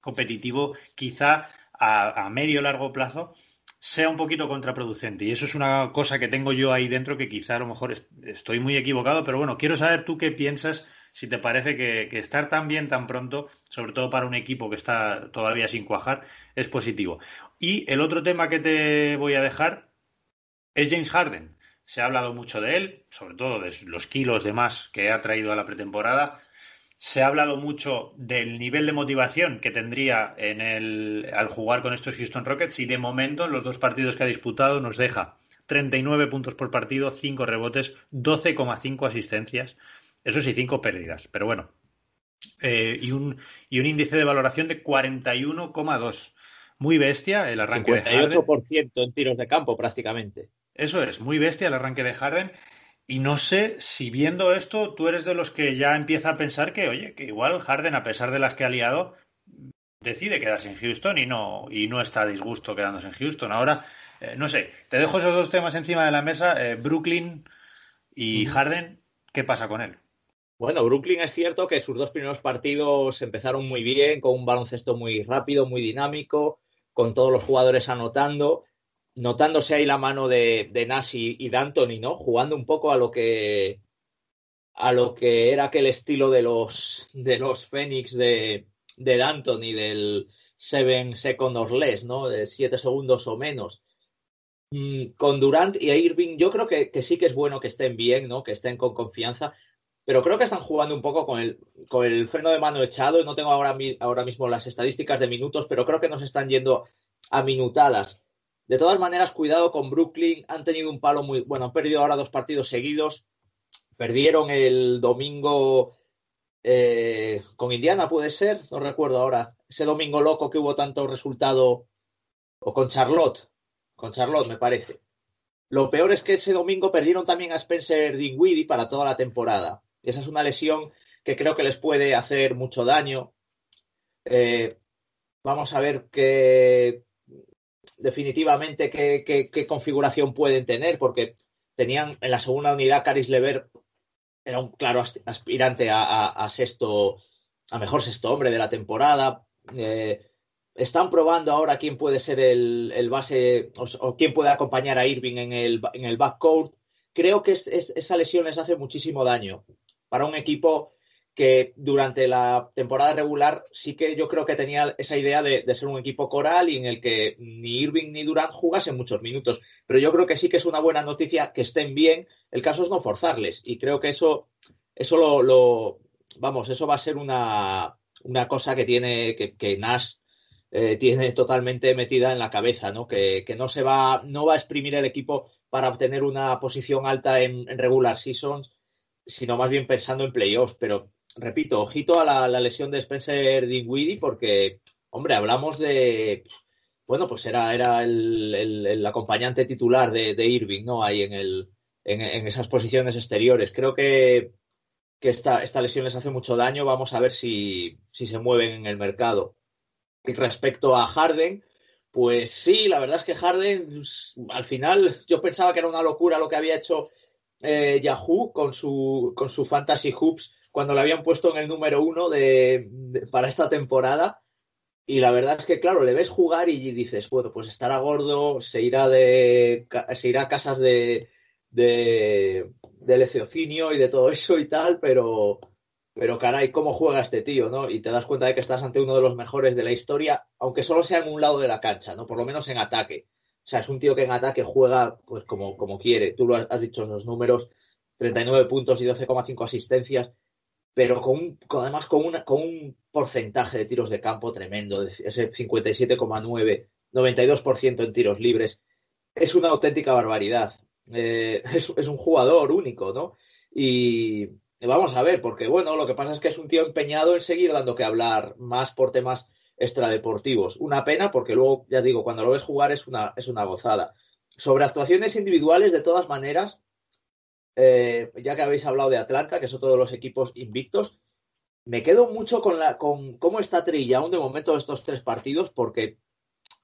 competitivo, quizá a, medio largo plazo, sea un poquito contraproducente. Y eso es una cosa que tengo yo ahí dentro que quizá a lo mejor estoy muy equivocado, pero bueno, quiero saber tú qué piensas, si te parece que, estar tan bien tan pronto, sobre todo para un equipo que está todavía sin cuajar, es positivo. Y el otro tema que te voy a dejar es James Harden. Se ha hablado mucho de él, sobre todo de los kilos de más que ha traído a la pretemporada. Se ha hablado mucho del nivel de motivación que tendría en el, al jugar con estos Houston Rockets y de momento en los dos partidos que ha disputado nos deja 39 puntos por partido, 5 rebotes, 12,5 asistencias. Eso sí, 5 pérdidas, pero bueno. Eh, y, un, y un índice de valoración de 41,2. Muy bestia el arranque 58% de en tiros de campo prácticamente. Eso es, muy bestia el arranque de Harden. Y no sé si viendo esto tú eres de los que ya empieza a pensar que, oye, que igual Harden, a pesar de las que ha liado, decide quedarse en Houston y no, y no está a disgusto quedándose en Houston. Ahora, eh, no sé, te dejo esos dos temas encima de la mesa, eh, Brooklyn y Harden, ¿qué pasa con él? Bueno, Brooklyn es cierto que sus dos primeros partidos empezaron muy bien, con un baloncesto muy rápido, muy dinámico, con todos los jugadores anotando notándose ahí la mano de, de Nash y, y D'Antoni, ¿no? Jugando un poco a lo que a lo que era aquel estilo de los de los Phoenix de, de D'Antoni, del seven seconds or less, ¿no? De siete segundos o menos. Mm, con Durant y Irving, yo creo que, que, sí que es bueno que estén bien, ¿no? Que estén con confianza, pero creo que están jugando un poco con el, con el freno de mano echado. No tengo ahora, ahora mismo las estadísticas de minutos, pero creo que nos están yendo a minutadas. De todas maneras, cuidado con Brooklyn. Han tenido un palo muy. Bueno, han perdido ahora dos partidos seguidos. Perdieron el domingo eh, con Indiana, puede ser. No recuerdo ahora. Ese domingo loco que hubo tanto resultado. O con Charlotte. Con Charlotte, me parece. Lo peor es que ese domingo perdieron también a Spencer Dinwiddie para toda la temporada. Esa es una lesión que creo que les puede hacer mucho daño. Eh, vamos a ver qué, definitivamente qué, configuración pueden tener, porque tenían en la segunda unidad Caris Lever era un claro aspirante a, sexto, a mejor sexto hombre de la temporada. Eh, están probando ahora quién puede ser el, base o, quién puede acompañar a Irving en el, en el backcourt. Creo que esa lesión les hace muchísimo daño para un equipo que durante la temporada regular sí que yo creo que tenía esa idea de, ser un equipo coral y en el que ni Irving ni Durant jugasen muchos minutos. Pero yo creo que sí que es una buena noticia que estén bien. El caso es no forzarles. Y creo que eso, eso lo, vamos, eso va a ser una, una cosa que tiene, que, que Nash eh, tiene totalmente metida en la cabeza, ¿no? Que, que, no se va, no va a exprimir el equipo para obtener una posición alta en, en regular seasons, sino más bien pensando en playoffs. Pero repito, ojito a la, lesión de Spencer Dinwiddie porque, hombre, hablamos de, bueno, pues era, era el, acompañante titular de, Irving, ¿no? Ahí en, el, en, esas posiciones exteriores. Creo que, que esta, esta, lesión les hace mucho daño. Vamos a ver si, si se mueven en el mercado. Y respecto a Harden, pues sí, la verdad es que Harden, al final, yo pensaba que era una locura lo que había hecho eh, Yahoo con su, con su Fantasy Hoops cuando le habían puesto en el número uno de, para esta temporada. Y la verdad es que, claro, le ves jugar y dices, bueno, pues estará gordo, se irá de se irá a casas de, de, de y de todo eso y tal, pero, pero caray, ¿cómo juega este tío, no? Y te das cuenta de que estás ante uno de los mejores de la historia, aunque solo sea en un lado de la cancha, ¿no? Por lo menos en ataque. O sea, es un tío que en ataque juega pues como, como quiere. Tú lo has, dicho los números, 39 puntos y 12,5 asistencias, pero con, además con, una, con un porcentaje de tiros de campo tremendo, ese 57,9, 92% en tiros libres. Es una auténtica barbaridad. Eh, es, es, un jugador único, ¿no? Y, vamos a ver, porque bueno, lo que pasa es que es un tío empeñado en seguir dando que hablar más por temas extradeportivos. Una pena porque luego, ya digo, cuando lo ves jugar es una, es una gozada. Sobre actuaciones individuales, de todas maneras, eh, ya que habéis hablado de Atlanta, que son todos los equipos invictos, me quedo mucho con, la, con cómo está Trey aún de momento estos tres partidos, porque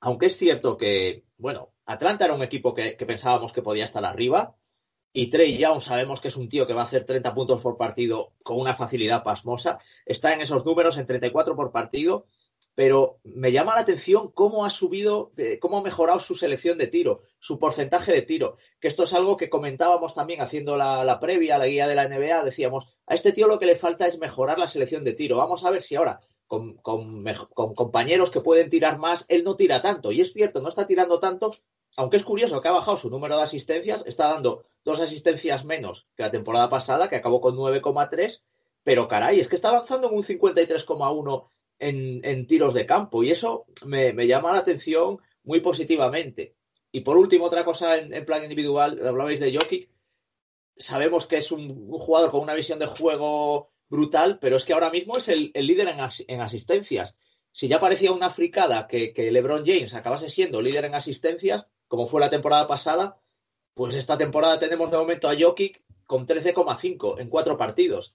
aunque es cierto que, bueno, Atlanta era un equipo que, que pensábamos que podía estar arriba, y Trey Young sabemos que es un tío que va a hacer 30 puntos por partido con una facilidad pasmosa. Está en esos números, en 34 por partido, pero me llama la atención cómo ha subido, cómo ha mejorado su selección de tiro, su porcentaje de tiro. Que esto es algo que comentábamos también haciendo la, previa, la guía de la NBA. Decíamos, a este tío lo que le falta es mejorar la selección de tiro. Vamos a ver si ahora con, con, compañeros que pueden tirar más, él no tira tanto. Y es cierto, no está tirando tanto, aunque es curioso que ha bajado su número de asistencias, está dando dos asistencias menos que la temporada pasada, que acabó con 9,3, pero caray, es que está avanzando en un 53,1 en, tiros de campo y eso me, llama la atención muy positivamente. Y por último, otra cosa en, plan individual, hablabais de Jokic, sabemos que es un, jugador con una visión de juego brutal, pero es que ahora mismo es el, líder en, asistencias. Si ya parecía una fricada que, que LeBron James acabase siendo líder en asistencias, como fue la temporada pasada, pues esta temporada tenemos de momento a Jokic con 13,5 en cuatro partidos.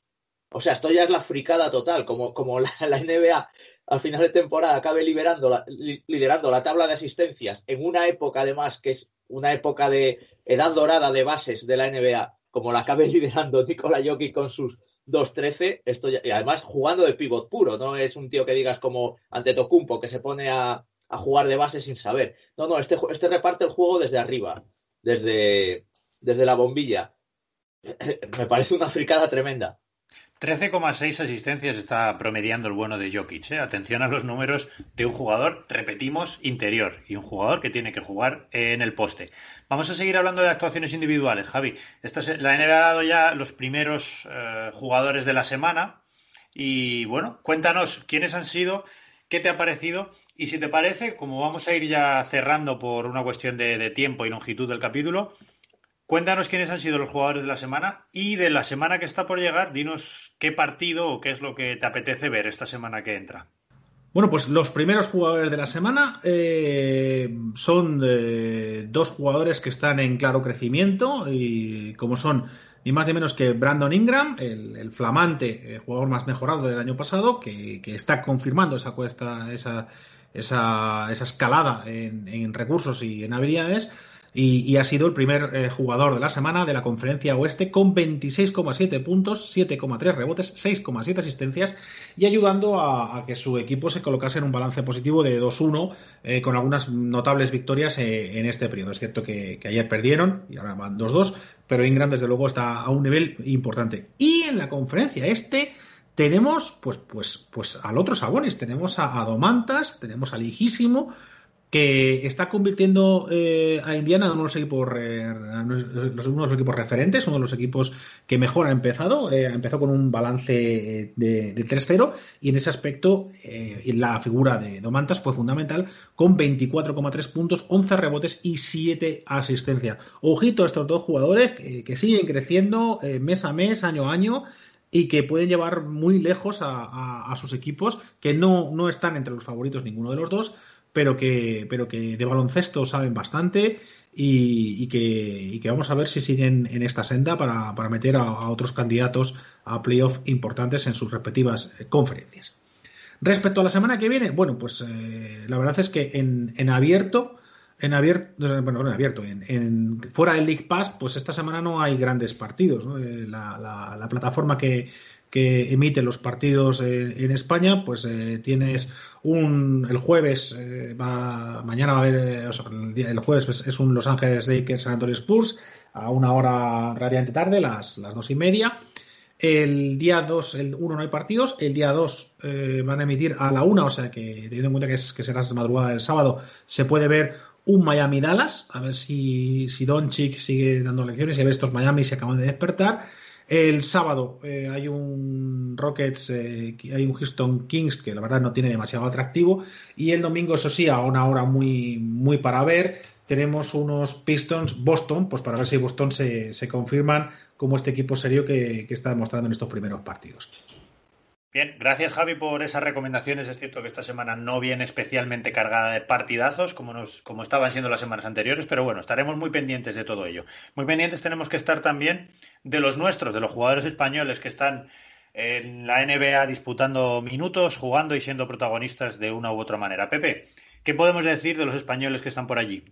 O sea, esto ya es la fricada total, como, como la, NBA al final de temporada acabe liderando la tabla de asistencias en una época además que es una época de edad dorada de bases de la NBA, como la acabe liderando Nikola Jokic con sus 2-13, esto y además jugando de pivot puro, no es un tío que digas como ante Tocumpo que se pone a, a jugar de base sin saber. No, no, este, este reparte el juego desde arriba, desde, desde la bombilla. Me parece una fricada tremenda. 13,6 asistencias está promediando el bueno de Jokic. ¿eh? Atención a los números de un jugador, repetimos, interior y un jugador que tiene que jugar en el poste. Vamos a seguir hablando de actuaciones individuales, Javi. Esta la NBA ha dado ya los primeros eh, jugadores de la semana y bueno, cuéntanos quiénes han sido, qué te ha parecido y si te parece, como vamos a ir ya cerrando por una cuestión de, tiempo y longitud del capítulo, cuéntanos quiénes han sido los jugadores de la semana y de la semana que está por llegar, dinos qué partido o qué es lo que te apetece ver esta semana que entra. Bueno, pues los primeros jugadores de la semana eh, son eh, dos jugadores que están en claro crecimiento y como son ni más ni menos que Brandon Ingram, el, flamante eh, jugador más mejorado del año pasado, que, que está confirmando esa, cuesta, esa, esa, esa escalada en, recursos y en habilidades. Y, ha sido el primer eh, jugador de la semana de la conferencia oeste con 26,7 puntos, 7,3 rebotes, 6,7 asistencias y ayudando a, que su equipo se colocase en un balance positivo de 2-1 eh, con algunas notables victorias eh, en este periodo. Es cierto que, ayer perdieron y ahora van 2-2, pero Ingram desde luego está a un nivel importante. Y en la conferencia este tenemos pues, pues, pues al otro Sabonis, tenemos a, Domantas, tenemos al Hijísimo, que está convirtiendo eh, a Indiana en uno de los equipos, los, equipos referentes, uno de los equipos que mejor ha empezado. Eh, ha empezado con un balance de, de 3-0 y en ese aspecto eh, la figura de Domantas fue fundamental con 24,3 puntos, 11 rebotes y 7 asistencias. Ojito a estos dos jugadores que, siguen creciendo mes a mes, año a año y que pueden llevar muy lejos a, sus equipos, que no, no, están entre los favoritos ninguno de los dos, pero que, pero que de baloncesto saben bastante y, que, que, vamos a ver si siguen en esta senda para, meter a, otros candidatos a playoff importantes en sus respectivas eh, conferencias. Respecto a la semana que viene, bueno, pues eh, la verdad es que en, en abierto en abierto, bueno, en abierto, en, fuera del League Pass, pues esta semana no hay grandes partidos. Eh, la, plataforma que, emite los partidos en, España, pues eh, tienes un el jueves, eh, mañana va a haber, el, jueves es un Los Ángeles Lakers San Antonio Spurs a una hora radiante tarde, las, las dos y media. El día 2, el 1 no hay partidos, el día 2 eh, van a emitir a la 1, o sea que teniendo en cuenta que, es, que será madrugada del sábado, se puede ver un Miami Dallas, a ver si, si Doncic sigue dando lecciones y a ver estos Miami se acaban de despertar. El sábado eh, hay un Rockets, eh, hay un Houston Kings que la verdad no tiene demasiado atractivo. Y el domingo, eso sí, a una hora muy, muy para ver, tenemos unos Pistons Boston, pues para ver si Boston se, se confirman como este equipo serio que, que está demostrando en estos primeros partidos. Bien, gracias Javi por esas recomendaciones. Es cierto que esta semana no viene especialmente cargada de partidazos como, nos, como estaban siendo las semanas anteriores, pero bueno, estaremos muy pendientes de todo ello. Muy pendientes tenemos que estar también de los nuestros, de los jugadores españoles que están en la NBA disputando minutos, jugando y siendo protagonistas de una u otra manera. Pepe, ¿qué podemos decir de los españoles que están por allí?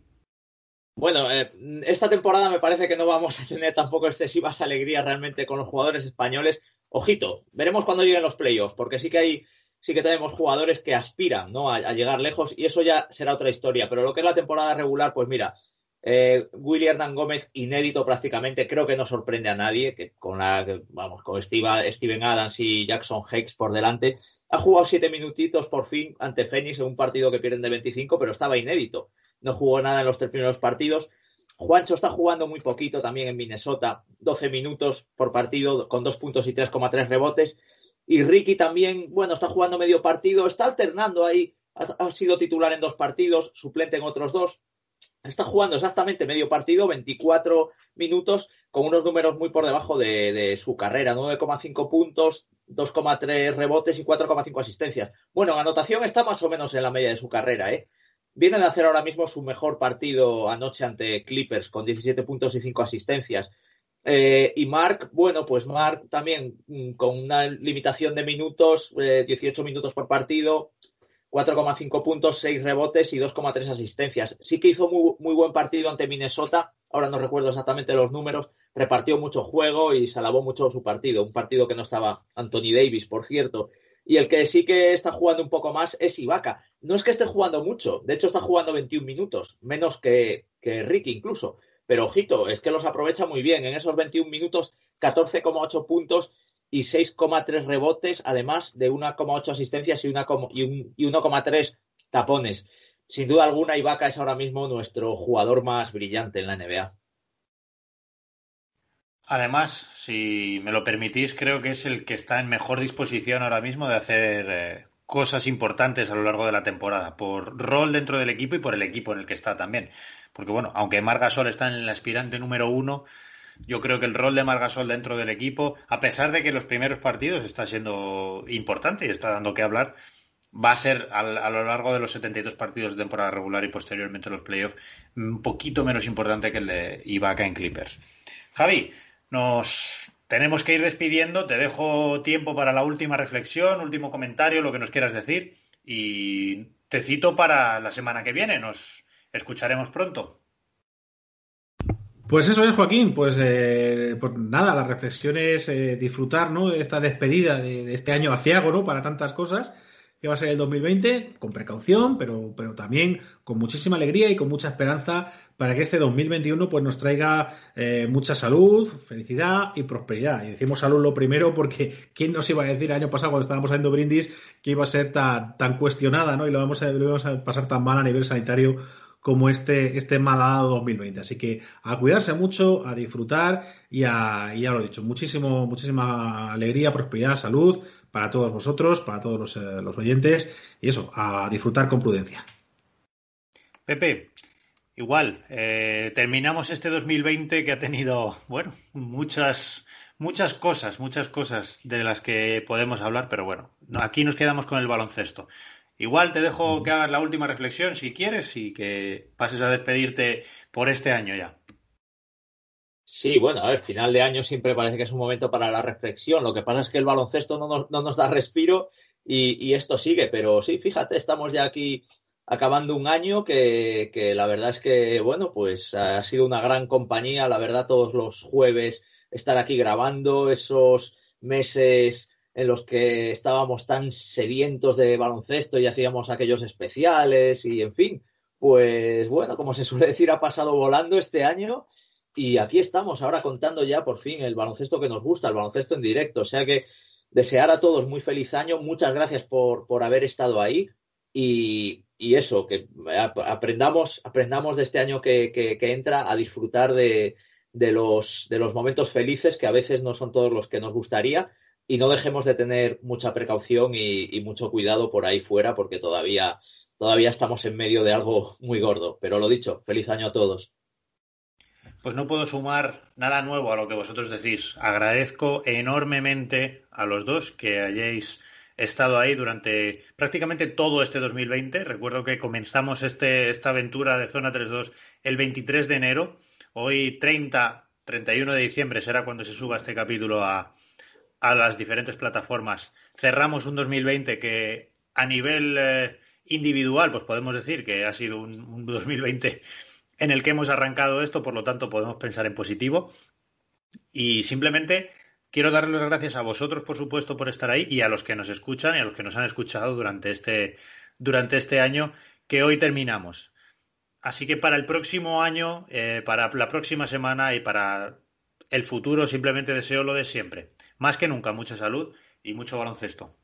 Bueno, eh, esta temporada me parece que no vamos a tener tampoco excesivas alegrías realmente con los jugadores españoles ojito, veremos cuando lleguen los playoffs, porque sí que hay, sí que tenemos jugadores que aspiran ¿no? a, llegar lejos y eso ya será otra historia. Pero lo que es la temporada regular, pues mira, eh, Willy Hernán Gómez, inédito prácticamente, creo que no sorprende a nadie, que con la, vamos, con Steve, Steven Adams y Jackson Hicks por delante, ha jugado siete minutitos por fin ante Phoenix en un partido que pierden de 25, pero estaba inédito. No jugó nada en los tres primeros partidos. Juancho está jugando muy poquito también en Minnesota, 12 minutos por partido con dos puntos y 3,3 rebotes. Y Ricky también, bueno, está jugando medio partido, está alternando ahí, ha, sido titular en dos partidos, suplente en otros dos. Está jugando exactamente medio partido, 24 minutos, con unos números muy por debajo de, de su carrera, 9,5 puntos, 2,3 rebotes y 4,5 asistencias. Bueno, en anotación está más o menos en la media de su carrera, ¿eh? Viene de hacer ahora mismo su mejor partido anoche ante Clippers con 17 puntos y 5 asistencias. Eh, y Mark, bueno, pues Mark también mm, con una limitación de minutos, 18 eh, minutos por partido, 4,5 puntos, 6 rebotes y 2,3 asistencias. Sí que hizo muy, muy, buen partido ante Minnesota, ahora no recuerdo exactamente los números, repartió mucho juego y se alabó mucho su partido, un partido que no estaba Anthony Davis, por cierto. Y el que sí que está jugando un poco más es Ibaka. No es que esté jugando mucho, de hecho está jugando 21 minutos, menos que, que Ricky incluso. Pero ojito, es que los aprovecha muy bien. En esos 21 minutos, 14,8 puntos y 6,3 rebotes, además de 1,8 asistencias y 1,3 tapones. Sin duda alguna, Ibaka es ahora mismo nuestro jugador más brillante en la NBA. Además, si me lo permitís, creo que es el que está en mejor disposición ahora mismo de hacer eh, cosas importantes a lo largo de la temporada, por rol dentro del equipo y por el equipo en el que está también. Porque bueno, aunque Margasol está en el aspirante número uno, yo creo que el rol de Margasol dentro del equipo, a pesar de que los primeros partidos está siendo importante y está dando que hablar, va a ser a, a lo largo de los 72 partidos de temporada regular y posteriormente los playoffs un poquito menos importante que el de Ibaka en Clippers. Javi, nos tenemos que ir despidiendo. Te dejo tiempo para la última reflexión, último comentario, lo que nos quieras decir. Y te cito para la semana que viene. Nos escucharemos pronto. Pues eso es, Joaquín. Pues, eh, pues nada, la reflexión es eh, disfrutar ¿no? de esta despedida de, este año aciago ¿no? para tantas cosas que va a ser el 2020, con precaución, pero, pero también con muchísima alegría y con mucha esperanza para que este 2021 pues, nos traiga eh, mucha salud, felicidad y prosperidad. Y decimos salud lo primero porque ¿quién nos iba a decir el año pasado cuando estábamos haciendo brindis que iba a ser tan, tan cuestionada ¿no? y lo vamos, a, lo vamos a pasar tan mal a nivel sanitario como este, este malhadado 2020. Así que a cuidarse mucho, a disfrutar y a, ya lo he dicho, muchísimo, muchísima alegría, prosperidad, salud, para todos vosotros, para todos los, eh, los oyentes, y eso, a disfrutar con prudencia. Pepe, igual, eh, terminamos este 2020 que ha tenido, bueno, muchas, muchas cosas, muchas cosas de las que podemos hablar, pero bueno, aquí nos quedamos con el baloncesto. Igual te dejo que hagas la última reflexión si quieres y que pases a despedirte por este año ya. Sí, bueno, a ver, final de año siempre parece que es un momento para la reflexión. Lo que pasa es que el baloncesto no nos, no nos da respiro y, y, esto sigue, pero sí, fíjate, estamos ya aquí acabando un año que, que, la verdad es que, bueno, pues ha sido una gran compañía, la verdad, todos los jueves estar aquí grabando esos meses en los que estábamos tan sedientos de baloncesto y hacíamos aquellos especiales y, en fin, pues bueno, como se suele decir, ha pasado volando este año Y aquí estamos ahora contando ya por fin el baloncesto que nos gusta, el baloncesto en directo. O sea que desear a todos muy feliz año. Muchas gracias por, por haber estado ahí. Y, y, eso, que aprendamos, aprendamos de este año que, que, entra a disfrutar de, de, los, de los momentos felices, que a veces no son todos los que nos gustaría. Y no dejemos de tener mucha precaución y, mucho cuidado por ahí fuera, porque todavía, todavía estamos en medio de algo muy gordo. Pero lo dicho, feliz año a todos. Pues no puedo sumar nada nuevo a lo que vosotros decís. Agradezco enormemente a los dos que hayáis estado ahí durante prácticamente todo este 2020. Recuerdo que comenzamos este, esta aventura de Zona 3.2 el 23 de enero. Hoy 30, 31 de diciembre será cuando se suba este capítulo a, a las diferentes plataformas. Cerramos un 2020 que a nivel eh, individual, pues podemos decir que ha sido un, un 2020 en el que hemos arrancado esto, por lo tanto podemos pensar en positivo. Y simplemente quiero darles las gracias a vosotros, por supuesto, por estar ahí y a los que nos escuchan y a los que nos han escuchado durante este, durante este año que hoy terminamos. Así que para el próximo año, eh, para la próxima semana y para el futuro, simplemente deseo lo de siempre. Más que nunca, mucha salud y mucho baloncesto.